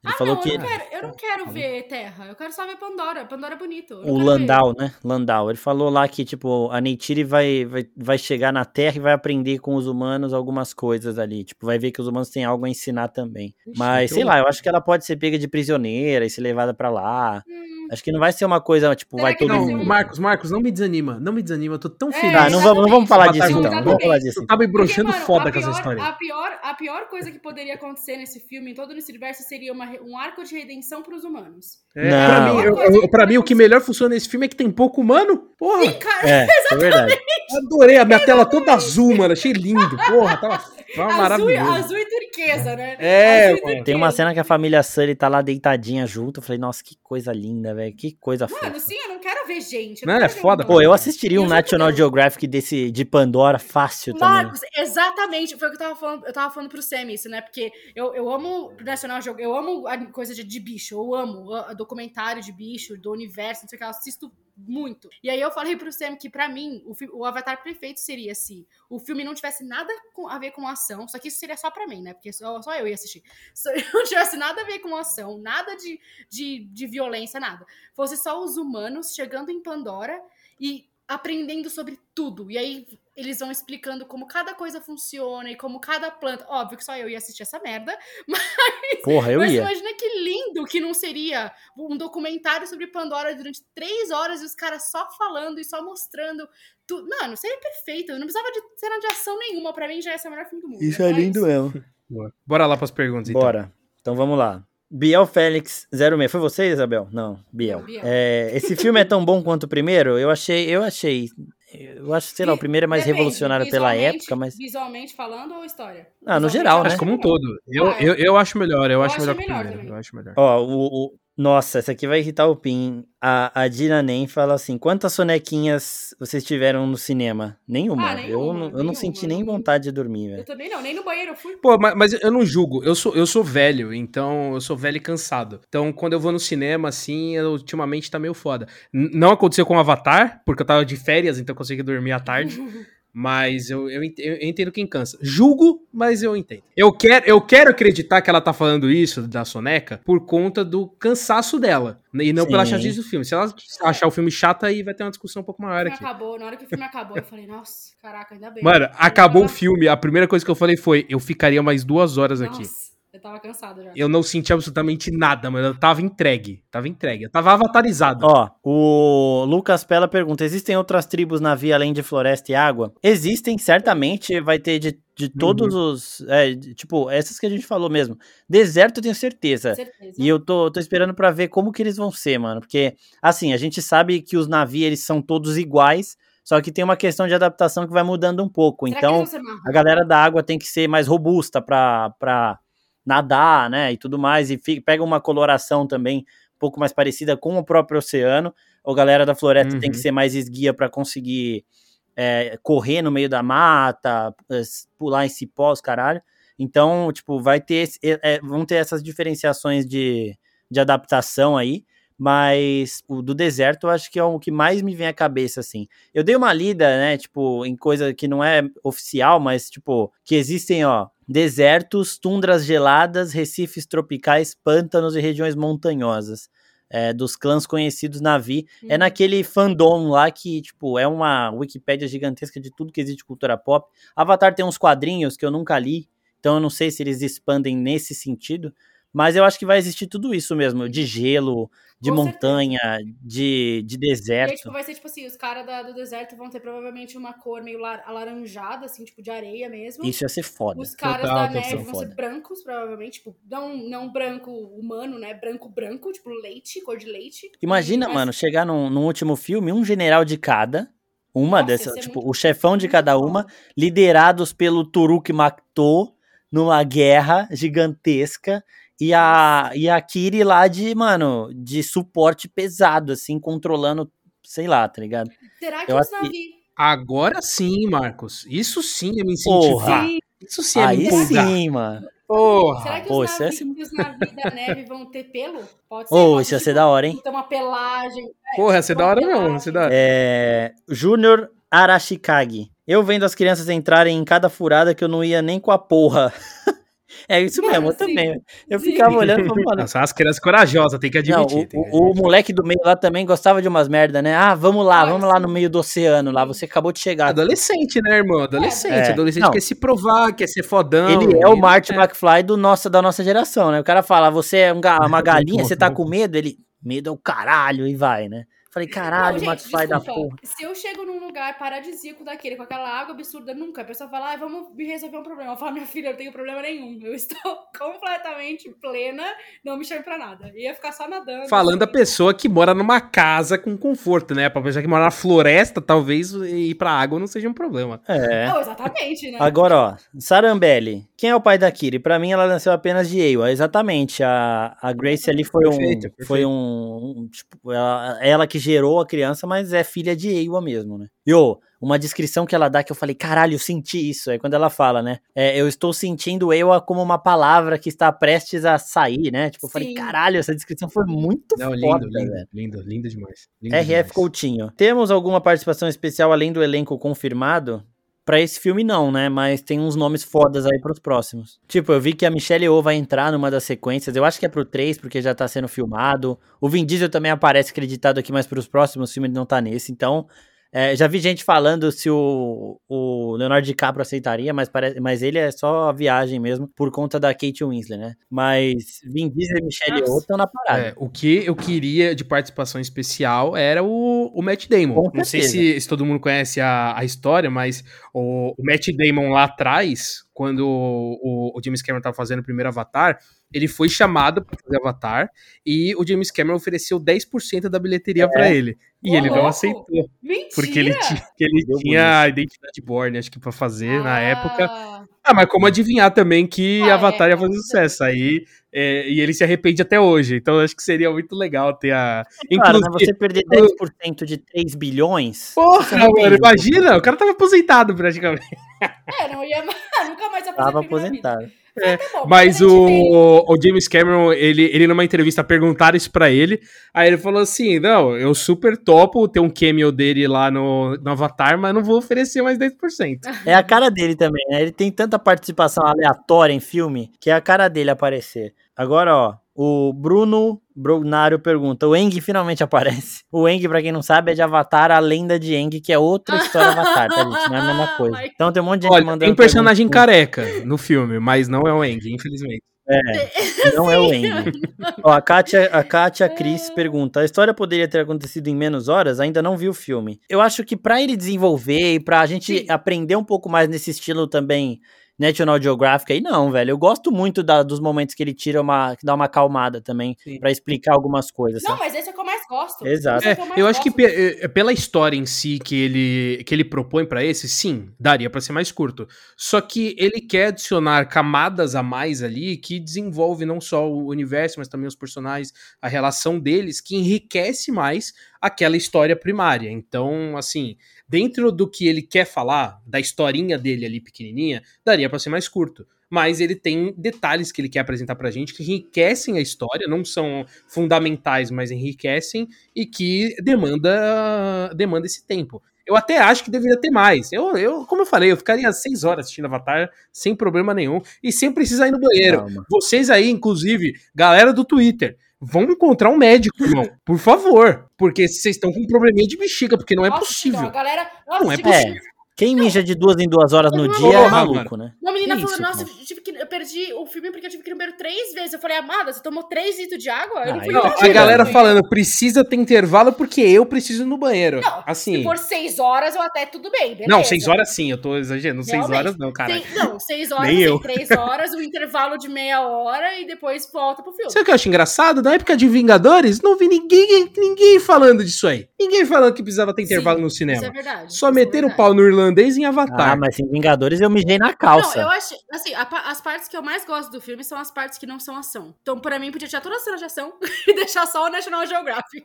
Ele
Ah,
falou
não,
que.
eu não quero, eu não quero ver Terra. Eu quero só ver Pandora. Pandora é bonito.
O
quero ver-
Landau, né? Landau. Ele falou lá que, tipo, a Neytiri vai, vai, vai chegar na Terra e vai aprender com os humanos algumas coisas ali. Tipo, vai ver que os humanos têm algo a ensinar também.
Ixi,
Mas,
então-
sei lá, eu acho que ela pode ser pega de prisioneira e ser levada pra lá.
Hum,
Acho que não vai ser uma coisa, tipo,
Será
vai todo
Não,
mundo.
Marcos, Marcos, não me desanima. Não me desanima. Eu tô tão
É,
feliz.
Tá, não vamos, não vamos falar disso
Exatamente.
então. Não vamos falar disso.
Tu tá me broxando
Porque, mano,
foda
a
com essa
pior-
história.
A pior, a pior coisa que poderia acontecer nesse filme, em todo esse universo, seria uma um arco de redenção pros humanos.
É,
Não.
pra, mim, eu- eu- pra mim, o que melhor funciona nesse filme é que tem pouco humano. Porra,
Ih, cara,
É, *laughs* é verdade.
adorei a minha tela toda azul, mano. Achei lindo. Porra, tava Uma
azul, e-
maravilhoso.
azul e turquesa, né?
É,
e
mano.
Tem uma cena que a família Sully tá lá deitadinha junto. Eu falei, nossa, que coisa linda, velho. Que coisa fofa.
Mano, sim, eu não quero ver gente.
Não,
quero
é foda.
Pô, eu assistiria um
Eu
National Geographic desse de Pandora fácil também.
Marcos, exatamente. Foi o que eu tava falando. Eu tava falando pro Sam isso, né? Porque eu, eu amo National Geographic, eu amo a coisa de, de bicho, eu amo a- a documentário de bicho, do universo, não sei o que, eu assisto muito. E aí eu falei pro Sam que, pra mim, o, o Avatar perfeito seria se o filme não tivesse nada a ver com ação, só que isso seria só pra mim, né? Porque só, só eu ia assistir. *laughs* Se não tivesse nada a ver com ação, nada de, de, de violência, nada. Fosse só os humanos chegando em Pandora e aprendendo sobre tudo. E aí eles vão explicando como cada coisa funciona e como cada planta. Óbvio que só eu ia assistir essa merda. *laughs*
Porra, eu
mas
ia.
imagina que lindo que não seria um documentário sobre Pandora durante três horas e os caras só falando e só mostrando. tudo. Mano, seria perfeito. Eu não precisava de cena de ação nenhuma. Pra mim já ia ser o melhor filme do mundo.
Isso é
Só
lindo mesmo.
Bora lá pras perguntas, então.
Bora. Então vamos lá. Biel Félix 06. Foi você, Isabel? Não, Biel.
Biel.
É, esse filme é tão bom quanto o primeiro? Eu achei, eu achei. Eu acho, sei lá, o primeiro é mais
Depende,
revolucionário pela época, mas.
Visualmente falando ou história?
Ah, no geral, né?
Acho
acho
como um
melhor.
todo. Eu,
Ah,
eu, eu acho melhor, eu,
eu
acho
acho
melhor que o
melhor
primeiro.
também.
Eu acho melhor.
Ó, o, o- Nossa, essa aqui vai irritar o Pin. A, a Dina Nem fala assim: quantas sonequinhas vocês tiveram no cinema? Nenhuma.
Ah,
eu,
nenhuma,
não, eu não
nenhuma,
senti nem
nenhuma.
vontade de dormir,
Eu
velho.
também não, nem no banheiro eu fui.
Pô, mas, mas eu não julgo. Eu sou, eu sou velho, então eu sou velho e cansado. Então, quando eu vou no cinema, assim, eu, ultimamente tá meio foda. N- não aconteceu com o Avatar, porque eu tava de férias, então eu consegui dormir à tarde. *laughs* Mas eu, eu, eu entendo quem cansa. Julgo, mas eu entendo. Eu quero, eu quero acreditar que ela tá falando isso da soneca por conta do cansaço dela. E não pela
Sim.
chatice do filme. Se ela achar o filme chato, aí vai ter uma discussão um pouco maior
filme
aqui.
acabou, na hora que o filme acabou, eu falei, nossa, caraca, ainda bem.
Mano, acabou o filme. A primeira coisa que eu falei foi: eu ficaria mais duas horas aqui.
Eu tava cansada já.
Eu não senti absolutamente nada, mas eu tava entregue. Tava entregue. Eu tava avatarizado.
Ó, o Lucas Pella pergunta: existem outras tribos na via além de floresta e água? Existem, certamente vai ter de, de todos os. é, tipo, essas que a gente falou mesmo. Deserto, eu tenho certeza.
certeza.
E eu tô, tô esperando pra ver como que eles vão ser, mano. Porque, assim, a gente sabe que os navios, eles são todos iguais, só que tem uma questão de adaptação que vai mudando um pouco.
Será
então, a galera da água tem que ser mais robusta pra, pra nadar, né, e tudo mais, e fi- pega uma coloração também um pouco mais parecida com o próprio oceano. A galera da floresta tem que
Uhum.
ser mais esguia pra conseguir é, correr no meio da mata, es- pular em cipós, caralho. Então, tipo, vai ter, esse- é, vão ter essas diferenciações de, de adaptação aí, mas o do deserto eu acho que é o que mais me vem à cabeça, assim. Eu dei uma lida, né, tipo, em coisa que não é oficial, mas, tipo, que existem, ó, desertos, tundras geladas, recifes tropicais, pântanos e regiões montanhosas. é, dos clãs conhecidos na Vi. É
Hum.
naquele fandom lá que, tipo, é uma Wikipédia gigantesca de tudo que existe de cultura pop. Avatar tem uns quadrinhos que eu nunca li, então eu não sei se eles expandem nesse sentido. Mas eu acho que vai existir tudo isso mesmo, de gelo, de
Com
montanha, de, de
E aí,
deserto.
tipo, vai ser tipo assim, os caras do deserto vão ter provavelmente uma cor meio lar- alaranjada, assim, tipo de areia mesmo.
Isso ia ser foda.
Os caras
Total,
da neve vão
foda.
ser brancos, provavelmente. Tipo, não, não branco humano, né? Branco branco, tipo leite, cor de leite.
Imagina,
Mas-
mano, chegar num, num último filme, um general de cada, uma
Nossa,
dessas, tipo,
muito-
o chefão de cada uma, liderados pelo Turuk Makto, numa guerra gigantesca, e a, e a Kiri lá de, mano, de suporte pesado, assim, controlando, sei lá, tá ligado?
Será que
Eu
os navios.
Agora sim, Marcos. Isso sim é me incentivar.
Porra.
Isso sim é me
Aí
empolgar.
sim, mano.
Porra.
Será que
pô,
os
isso ia
navios,
ser-
os navios da neve vão ter pelo? Pode ser.
Ô,
pode
isso ia
tipo,
ser da hora, hein?
Ter uma pelagem.
Porra, ia ser da hora mesmo. ia ser da hora.
É, Júnior Arashikage. Eu vendo as crianças entrarem em cada furada que eu não ia nem com a porra. *laughs* É isso mesmo, eu também. Eu
Sim.
ficava olhando e falando,
Não, as crianças corajosas, tem que
Não,
admitir.
o,
tem que
o- o moleque do meio lá também gostava de umas merda, né? Ah, vamos lá, vamos lá no meio do oceano lá. Você acabou de chegar.
Adolescente, né, irmão? Adolescente.
É.
Adolescente
Não.
quer se provar, quer ser fodão.
Ele é o Marty
é.
McFly do nossa, da nossa geração, né? O cara fala, você é um uma *laughs* galinha, você tá com medo? Ele, medo é o caralho, e vai, né? Falei, caralho,
Não, gente,
da porra.
Se eu chego num lugar paradisíaco daquele, com aquela água absurda, nunca. A pessoa fala, ah, vamos me resolver um problema. Eu falo, minha filha, eu não tenho problema nenhum. Eu *laughs* estou completamente plena, não me chame pra nada. Ia ficar só nadando.
Falando a
assim.
pessoa que mora numa casa com conforto, né? Pra pessoa que mora na floresta, talvez ir pra água não seja um problema.
É.
Não, exatamente, né?
Agora, ó, Sarambelli. Quem é o pai da Kiri? Pra mim, ela nasceu apenas de Ewa. Exatamente. A, a Grace ali foi um.
Perfeito, perfeito.
Foi um. um, tipo, ela, ela que gerou a criança, mas é filha de Ewa mesmo, né? E, ô, uma descrição que ela dá que eu falei, caralho, eu senti isso. É quando ela fala, né? É, eu estou sentindo Ewa como uma palavra que está prestes a sair, né? Tipo, eu falei,
Sim.
caralho, essa descrição foi muito
Não,
foda,
lindo, lindo,
velho.
lindo, lindo demais. Lindo
RF
demais.
Coutinho. Temos alguma participação especial além do elenco confirmado? Pra esse filme não, né? Mas tem uns nomes fodas aí pros próximos. Tipo, eu vi que a Michelle Yeoh vai entrar numa das sequências. Eu acho que é pro 3, porque já tá sendo filmado. O Vin Diesel também aparece acreditado aqui, mas pros próximos filmes ele não tá nesse. Então, é, já vi gente falando se o, o Leonardo DiCaprio aceitaria, mas, parece, mas ele é só a viagem mesmo, por conta da Kate Winslet, né? Mas Vin Diesel e Michelle. Yeoh estão na parada.
É, o que eu queria de participação especial era o, o Matt Damon.
Com
Não sei
certeza.
se, se todo mundo conhece a, a história, mas o, o Matt Damon lá atrás, quando o, o, o James Cameron tava fazendo o primeiro Avatar, ele foi chamado para fazer Avatar e o James Cameron ofereceu 10% da bilheteria pra ele. E
Ô,
ele não
louco!
aceitou,
Mentira!
porque ele, ti- que ele tinha a identidade born, acho que pra fazer na época.
Ah,
Ah, mas como adivinhar também que
Ah,
Avatar
é,
ia fazer sucesso? Aí, é, e ele se arrepende até hoje. Então, acho que seria muito legal ter a.
Claro?
Inclusive.
Você perder 10% de 3 bilhões.
Porra, mano, imagina, o cara tava aposentado praticamente.
É, não ia *laughs* nunca mais
Tava
aposentar na vida. Tá bom,
Mas
tem-
o, o James Cameron, ele, ele numa entrevista perguntaram isso pra ele. Aí ele falou assim: Não, eu super topo ter um cameo dele lá no, no Avatar, mas não vou oferecer mais 10%.
É a cara dele também, né? Ele tem tanta participação aleatória em filme que é a cara dele aparecer. Agora, ó, o Bruno Brugnário pergunta: o Eng finalmente aparece? *laughs* O Eng, pra quem não sabe, é de Avatar, a lenda de Eng, que é outra história Avatar, tá, gente? Não é a mesma *laughs* coisa. Então tem um monte de gente
Olha,
mandando.
tem personagem careca no filme, mas não é o Eng, infelizmente.
É, não é o *laughs* Eng. Ó, a Kátia, a Kátia Cris pergunta: a história poderia ter acontecido em menos horas? Ainda não vi o filme. Eu acho que pra ele desenvolver e pra gente
Sim.
aprender um pouco mais nesse estilo também National Geographic aí, não, velho. Eu gosto muito da- dos momentos que ele tira uma. que dá uma acalmada também pra explicar algumas coisas.
Não,
sabe?
mas esse é o que eu mais gosto.
Exato.
É,
é eu
eu acho que pe- eh, pela história em si que ele, que ele propõe pra esse, sim, daria pra ser mais curto. Só que ele quer adicionar camadas a mais ali que desenvolve não só o universo, mas também os personagens, a relação deles, que enriquece mais aquela história primária. Então, assim, dentro do que ele quer falar, da historinha dele ali pequenininha, daria pra ser mais curto. Mas ele tem detalhes que ele quer apresentar pra gente que enriquecem a história, não são fundamentais, mas enriquecem e que demanda demanda esse tempo. Eu até acho que deveria ter mais. Eu, eu como eu falei, eu ficaria seis horas assistindo Avatar sem problema nenhum e sem precisar ir no banheiro.
Calma.
Vocês aí, inclusive, galera do Twitter, vão encontrar um médico, irmão. Por favor. Porque vocês estão com um probleminha de bexiga, porque não é
Nossa,
possível.
A galera. Nossa,
Não é possível.
É. Quem mija de duas em duas horas no dia é
mano.
maluco, né?
Uma menina
Que
falou,
isso,
nossa, eu, tive que, eu perdi o filme porque eu tive que ir no banheiro três vezes. Eu falei, amada, você tomou três litros de água? Eu não
Ah,
fui
não,
a galera falando, precisa ter intervalo porque eu preciso ir no banheiro.
Não,
assim.
Se for seis horas, eu até tudo bem, beleza.
Não, seis horas sim, eu tô exagerando. Seis
Realmente.
horas não, cara.
Seis- não, seis horas,
Nem eu.
três horas, um intervalo de meia hora e depois volta pro filme.
Sabe o que eu acho engraçado? Na época de Vingadores, não vi ninguém, ninguém falando disso aí. Ninguém falando que precisava ter intervalo
Sim,
no
Isso
cinema.
é verdade.
Só
isso é
meter o pau no irlandês em Avatar.
Ah, mas em Vingadores eu mijei na
Não,
calça.
eu acho, assim, a as partes que eu mais gosto do filme são as partes que não são ação. Então, pra mim, podia tirar toda a cena de ação *laughs* e deixar só o National Geographic.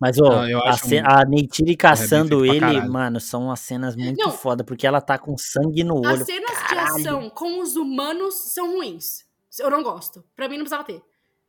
Mas, ô,
Não, eu
a, ce-
um-
a Neytiri caçando
pra
ele, mano, são umas cenas muito
Não.
foda, porque ela tá com sangue no olho.
As cenas
caralho.
de ação com os humanos são ruins. Eu não gosto. Pra mim, não precisava ter.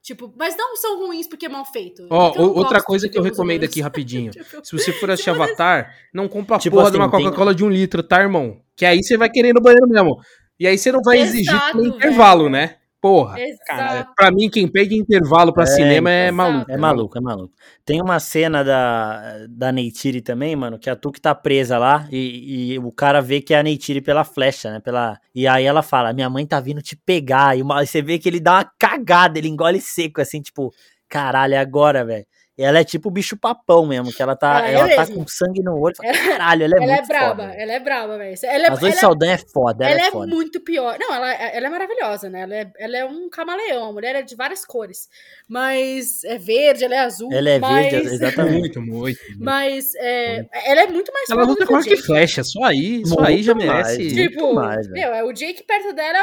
Tipo, mas não são ruins porque é mal feito.
Ó,
não
outra coisa que eu recomendo aqui rapidinho. *laughs*
Tipo,
Se você for assistir Avatar, não compra a
Tipo
porra
assim,
de uma
tem-
Coca-Cola de um litro, tá, irmão? Que aí você vai querer ir no banheiro mesmo. E aí você não vai exigir
Exato,
também intervalo,
velho.
né? Porra.
Exato.
Cara, pra mim, quem pede intervalo pra
É,
cinema é
exato.
maluco.
É maluco, é maluco. Tem uma cena da, da Neytiri também, mano, que a Tuque tá presa lá e, e o cara vê que é a Neytiri pela flecha, né? Pela... E aí ela fala, minha mãe tá vindo te pegar. E uma- você vê que ele dá uma cagada, ele engole seco, assim, tipo, caralho, é agora, velho. Ela é tipo o bicho papão mesmo, que ela tá,
Ela é
tá com sangue no olho.
Ela-
Caralho, ela é
ela é
muito
braba,
foda.
ela é braba, velho. Ela, é-
A Zoe
ela,
Saldanha é foda, ela,
ela
é
é
foda.
muito pior. Não, ela, ela é maravilhosa, né? Ela é, ela é um camaleão, a mulher é de várias cores. Mas é verde, ela é azul.
Ela é
mas,
verde, exatamente.
Muito, muito.
Mas é, ela é muito mais
Ela luta com arco e flecha, só aí, só
Muito
aí já
mais,
merece.
muito
Tipo,
mais,
meu, é o Jake perto dela.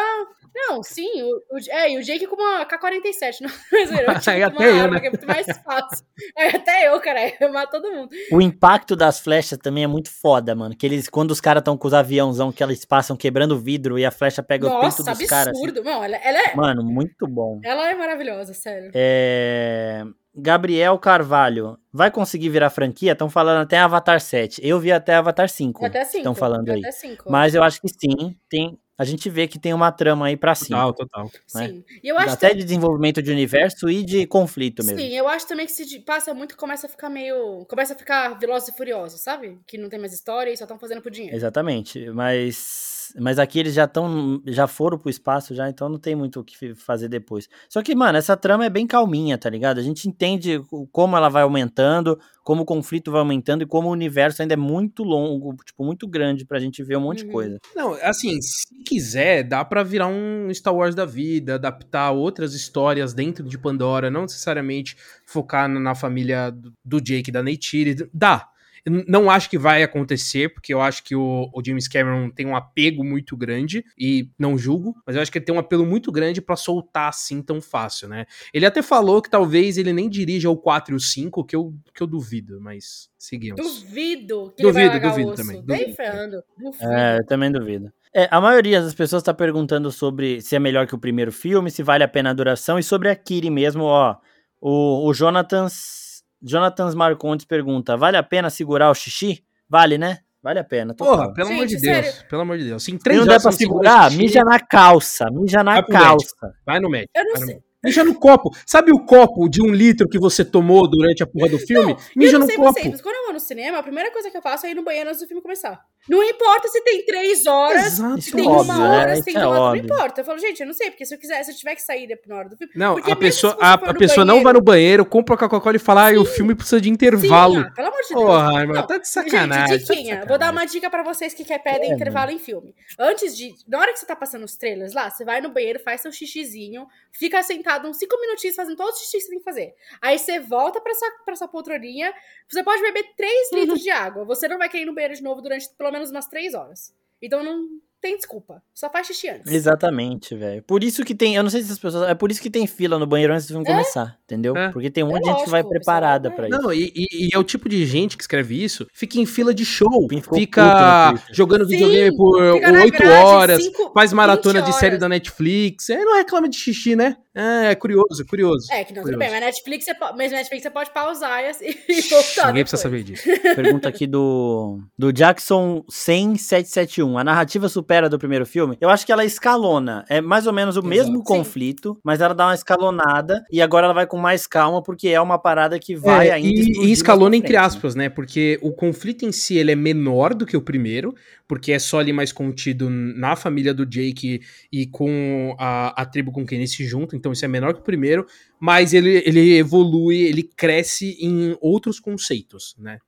Não, sim, o, o, é, e o Jake com uma K-47, *laughs* não, mas eu, *laughs*
até eu,
arma
né?
que é muito mais fácil. Aí até eu, cara, *laughs* eu mato todo mundo.
O impacto das flechas também é muito foda, mano. Que eles, quando os caras estão com os aviãozão que eles passam quebrando o vidro e a flecha pega o peito
Nossa,
dos caras. assim.
absurdo. Não, ela, ela, é,
Mano, muito bom.
ela é maravilhosa, sério.
É... Gabriel Carvalho, vai conseguir virar franquia? Estão falando até Avatar 7. Eu vi até Avatar 5.
Até cinco.
Estão falando aí.
Até cinco.
Mas eu acho que sim, tem. A gente vê que tem uma trama aí pra cima.
Total, total.
né?
Sim. E eu acho
Até de desenvolvimento de universo e de conflito mesmo.
Sim, eu acho também que se passa muito, começa a ficar meio. Começa a ficar Velozes e Furiosos, sabe? Que não tem mais história e só estão fazendo por dinheiro.
Exatamente. Mas. Mas aqui eles já estão. Já foram pro espaço já, então não tem muito o que fazer depois. Só que, mano, essa trama é bem calminha, tá ligado? A gente entende como ela vai aumentando, como o conflito vai aumentando e como o universo ainda é muito longo, tipo, muito grande pra gente ver um monte de
Uhum.
coisa.
Não, assim, se quiser, dá pra virar um Star Wars da vida, adaptar outras histórias dentro de Pandora, não necessariamente focar na, família do, Jake da Neytiri. Dá. Não acho que vai acontecer, porque eu acho que o, o James Cameron tem um apego muito grande, e não julgo, mas eu acho que ele tem um apelo muito grande pra soltar assim tão fácil, né? Ele até falou que talvez ele nem dirija o 4 e o 5, que eu, que eu duvido, mas seguimos.
Duvido que
Duvido,
ele vai largar
duvido também, duvido.
ferrando. Duvido.
É, eu também duvido. É, a maioria das pessoas tá perguntando sobre se é melhor que o primeiro filme, se vale a pena a duração, e sobre a Kiri mesmo, ó. O, o Jonathans, Jonathans Marcondes pergunta: vale a pena segurar o xixi? Vale, né? Vale a pena.
Porra, pelo amor de
Gente,
Deus.
sério.
Pelo amor de Deus. Em
Se
três
não der
horas
pra segurar,
xixi,
mija na calça, mija na calça.
Vai no médico.
Eu não sei.
Mija no copo. Sabe o copo de um litro que você tomou durante a porra do filme? Mija
eu não
no
sei
copo.
vocês, mas quando eu vou no cinema, a primeira coisa que eu faço é ir no banheiro antes do filme começar. Não importa se tem três horas,
Exato.
se tem
é óbvio,
uma
né?
hora, se tem
é
duas horas, não importa. Eu falo, gente, eu não sei, porque se eu quiser, se eu tiver que sair na hora do filme.
Não, a pessoa, a, a
no
pessoa não
banheiro-
vai no banheiro, compra Coca-Cola e fala, ah, o filme precisa de intervalo.
Sim, ah, pelo amor de Deus.
Porra, irmão,
Não,
tá de sacanagem.
Gente,
tá
diquinha. Vou dar
sacanagem.
uma dica pra vocês que quer pedem
É,
intervalo em filme. Antes de. Na hora que você tá passando os trailers lá, você vai no banheiro, faz seu xixizinho, fica sentado uns 5 minutinhos fazendo todos os xixi que você tem que fazer. Aí você volta pra essa, pra essa poltroninha. Você pode beber 3 litros de água. Você não vai querer ir no banheiro de novo durante pelo menos umas 3 horas. Então não tem desculpa. Só faz xixi antes.
Exatamente, velho. Por isso que tem. Eu não sei se as pessoas. É por isso que tem fila no banheiro antes do filme começar, entendeu?
É.
Porque tem um
É
monte de gente que vai preparada
é.
isso.
Não, e, e- e é o tipo de gente que escreve isso, fica em fila de show,
Ficou
fica jogando
Sim,
videogame por
fica na
8
grade,
horas,
cinco-
faz maratona
20
de série da Netflix, aí não reclama de xixi, né? É, é curioso, curioso.
É, que não, tudo
Curioso.
bem, mas Netflix você pode, mas Netflix você pode pausar e, *laughs* e voltar.
Ninguém precisa saber disso.
Pergunta aqui do, do Jackson 10771. A narrativa supera do primeiro filme? Eu acho que ela escalona. É mais ou menos o mesmo
Sim.
conflito, mas ela dá uma escalonada e agora ela vai com mais calma porque é uma parada que vai
É,
ainda
e, e escalona entre
né?
aspas, né? Porque o conflito em si ele é menor do que o primeiro, porque é só ali mais contido na família do Jake e com a, a tribo com quem ele se junta, então isso é menor que o primeiro, mas ele, ele evolui, ele cresce em outros conceitos, né?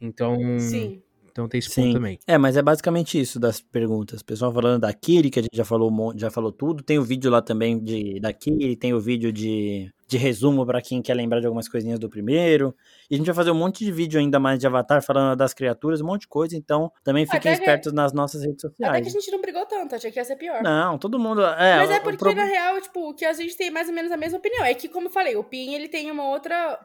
Então,
Sim.
Então tem esse
Sim.
ponto também.
É, mas é basicamente isso das perguntas. O pessoal falando da Kiri, que a gente já falou, monte- já falou tudo. Tem o vídeo lá também de, da Kiri, tem o vídeo de, de resumo pra quem quer lembrar de algumas coisinhas do primeiro. E a gente vai fazer um monte de vídeo ainda mais de Avatar falando das criaturas, um monte de coisa. Então, também fiquem
Até que-
espertos nas nossas redes
Até que a
sociais.
gente não brigou tanto, achei que ia ser pior.
Não, todo mundo. É,
Mas é porque,
pro-
na real, tipo, que a gente tem mais ou menos a mesma opinião. É que, como eu falei, o Pin, ele tem uma outra...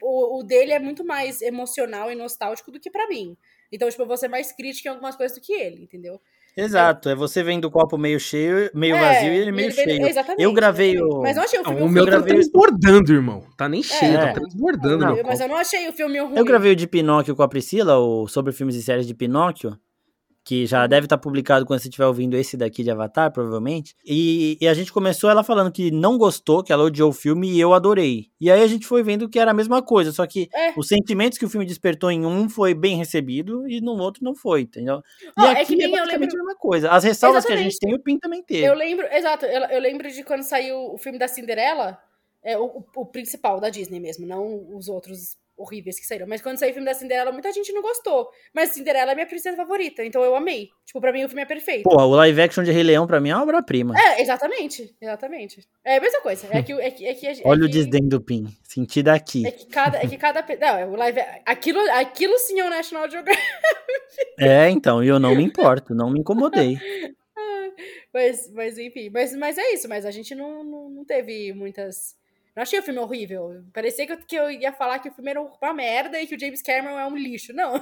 O, o dele é muito mais emocional e nostálgico do que pra mim. Então, tipo, eu vou ser mais crítica em algumas coisas do que ele, entendeu?
Exato, é você vendo o copo meio cheio, meio
É,
vazio e ele meio
vem-
cheio.
Exatamente.
Eu gravei o-
Mas eu achei o
Não,
filme
o
um
meu tá transbordando, irmão. Tá nem cheio,
É.
tá transbordando.
Não,
meu
Mas
copo.
eu não achei o filme ruim.
Eu gravei o de Pinóquio com a Priscila, o sobre filmes e séries de Pinóquio, que já deve estar publicado quando você estiver ouvindo esse daqui de Avatar, provavelmente. E, e a gente começou ela falando que não gostou, que ela odiou o filme e eu adorei. E aí a gente foi vendo que era a mesma coisa, só que
É.
os sentimentos que o filme despertou em um foi bem recebido e no outro não foi, entendeu? E
Ó, é
aqui
que
é,
nem eu
basicamente
lembro-
a mesma coisa. As ressalvas que a
Exatamente.
gente tem, o Pin também teve.
Eu lembro, exato, eu, eu lembro de quando saiu o filme da Cinderela, É o, o principal da Disney mesmo, não os outros horríveis que saíram. Mas quando saiu o filme da Cinderela, muita gente não gostou. Mas Cinderela é minha princesa favorita, então eu amei. Tipo, pra mim o filme é perfeito.
Pô, o live action de Rei Leão pra mim é uma obra-prima.
É, exatamente. Exatamente. É a mesma coisa. É que, é que, é que, é
Olha
que,
o desdém do Pin. Senti daqui.
É que cada. É que cada não, é o live, aquilo, aquilo sim é o National Geographic.
É, então, e eu não me importo, não me incomodei. *laughs*
mas, mas enfim, mas, mas é isso, mas a gente não, não, não teve muitas não achei o filme horrível. Parecia que eu, que eu ia falar que o filme era uma merda e que o James Cameron é um lixo. Não.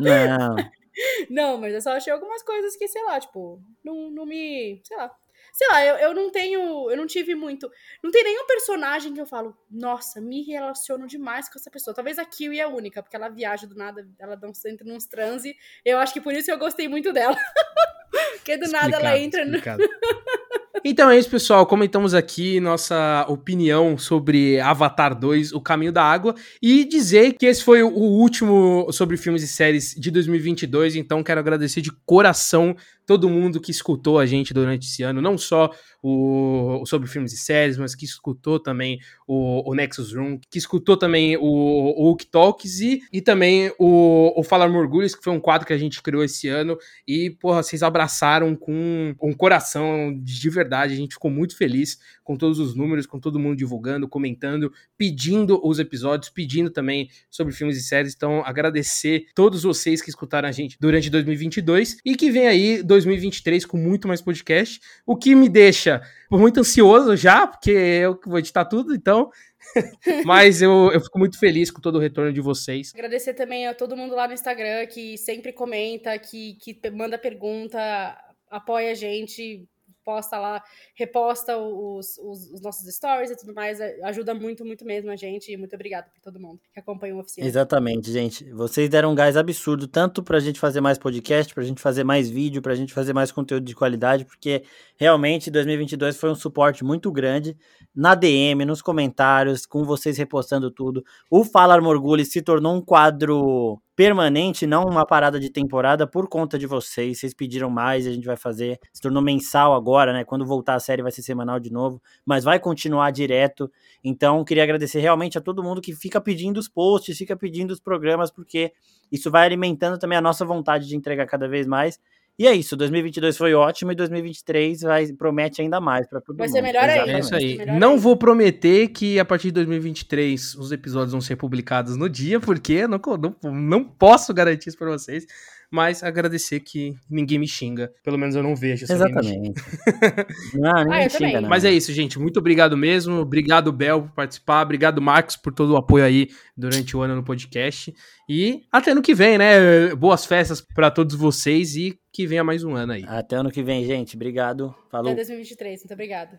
Não. *laughs*
não, mas eu só achei algumas coisas que, sei lá, tipo, não, não me. Sei lá. Sei lá, eu, eu não tenho. Eu não tive muito. Não tem nenhum personagem que eu falo, nossa, me relaciono demais com essa pessoa. Talvez a Kiwi é a única, porque ela viaja do nada, ela dá um, entra nos transe. Eu acho que por isso eu gostei muito dela. *laughs* porque do explicado, nada ela entra no. *laughs*
Então é isso, pessoal. Comentamos aqui nossa opinião sobre Avatar 2, O Caminho da Água, e dizer que esse foi o último sobre filmes e séries de 2022. Então quero agradecer de coração todo mundo que escutou a gente durante esse ano, não só o, o sobre filmes e séries, mas que escutou também o, o Nexus Room, que escutou também o, o Talks e, e também o, o Falar Morgulhos, que foi um quadro que a gente criou esse ano. E, porra, vocês abraçaram com um coração de verdade. A gente ficou muito feliz com todos os números, com todo mundo divulgando, comentando, pedindo os episódios, pedindo também sobre filmes e séries. Então, agradecer todos vocês que escutaram a gente durante 2022 e que vem aí 2023 com muito mais podcast, o que me deixa muito ansioso já, porque eu vou editar tudo, então. *laughs* Mas eu, eu fico muito feliz com todo o retorno de vocês.
Agradecer também a todo mundo lá no Instagram que sempre comenta, que, que manda pergunta, apoia a gente, posta lá, reposta os, os, os, nossos stories e tudo mais. Ajuda muito, muito mesmo a gente. E muito obrigada por todo mundo que acompanha o oficina.
Exatamente, gente. Vocês deram um gás absurdo, tanto pra gente fazer mais podcast, pra gente fazer mais vídeo, pra gente fazer mais conteúdo de qualidade, porque realmente 2022 foi um suporte muito grande na DM, nos comentários, com vocês repostando tudo. O Fala Morgulho se tornou um quadro permanente, não uma parada de temporada por conta de vocês. Vocês pediram mais a gente vai fazer. Se tornou mensal agora, né? Quando voltar a série vai ser semanal de novo, mas vai continuar direto. Então, queria agradecer realmente a todo mundo que fica pedindo os posts, fica pedindo os programas, porque isso vai alimentando também a nossa vontade de entregar cada vez mais. E é isso, 2022 foi ótimo e 2023 vai, promete ainda mais para todo
vai
mundo.
Vai ser melhor ainda.
É isso aí. Não vou prometer que a partir de 2023 os episódios vão ser publicados no dia, porque não, não, não posso garantir isso para vocês mas agradecer que ninguém me xinga. Pelo menos eu não vejo.
Exatamente. não, *laughs* ninguém ah, xinga,
não. Mas é isso, gente. Muito obrigado mesmo. Obrigado, Bel, por participar. Obrigado, Marcos, por todo o apoio aí durante o ano no podcast. E até ano que vem, né? Boas festas para todos vocês e que venha mais um ano aí.
Até ano que vem, gente. Obrigado. Falou.
Até 2023. Muito obrigado.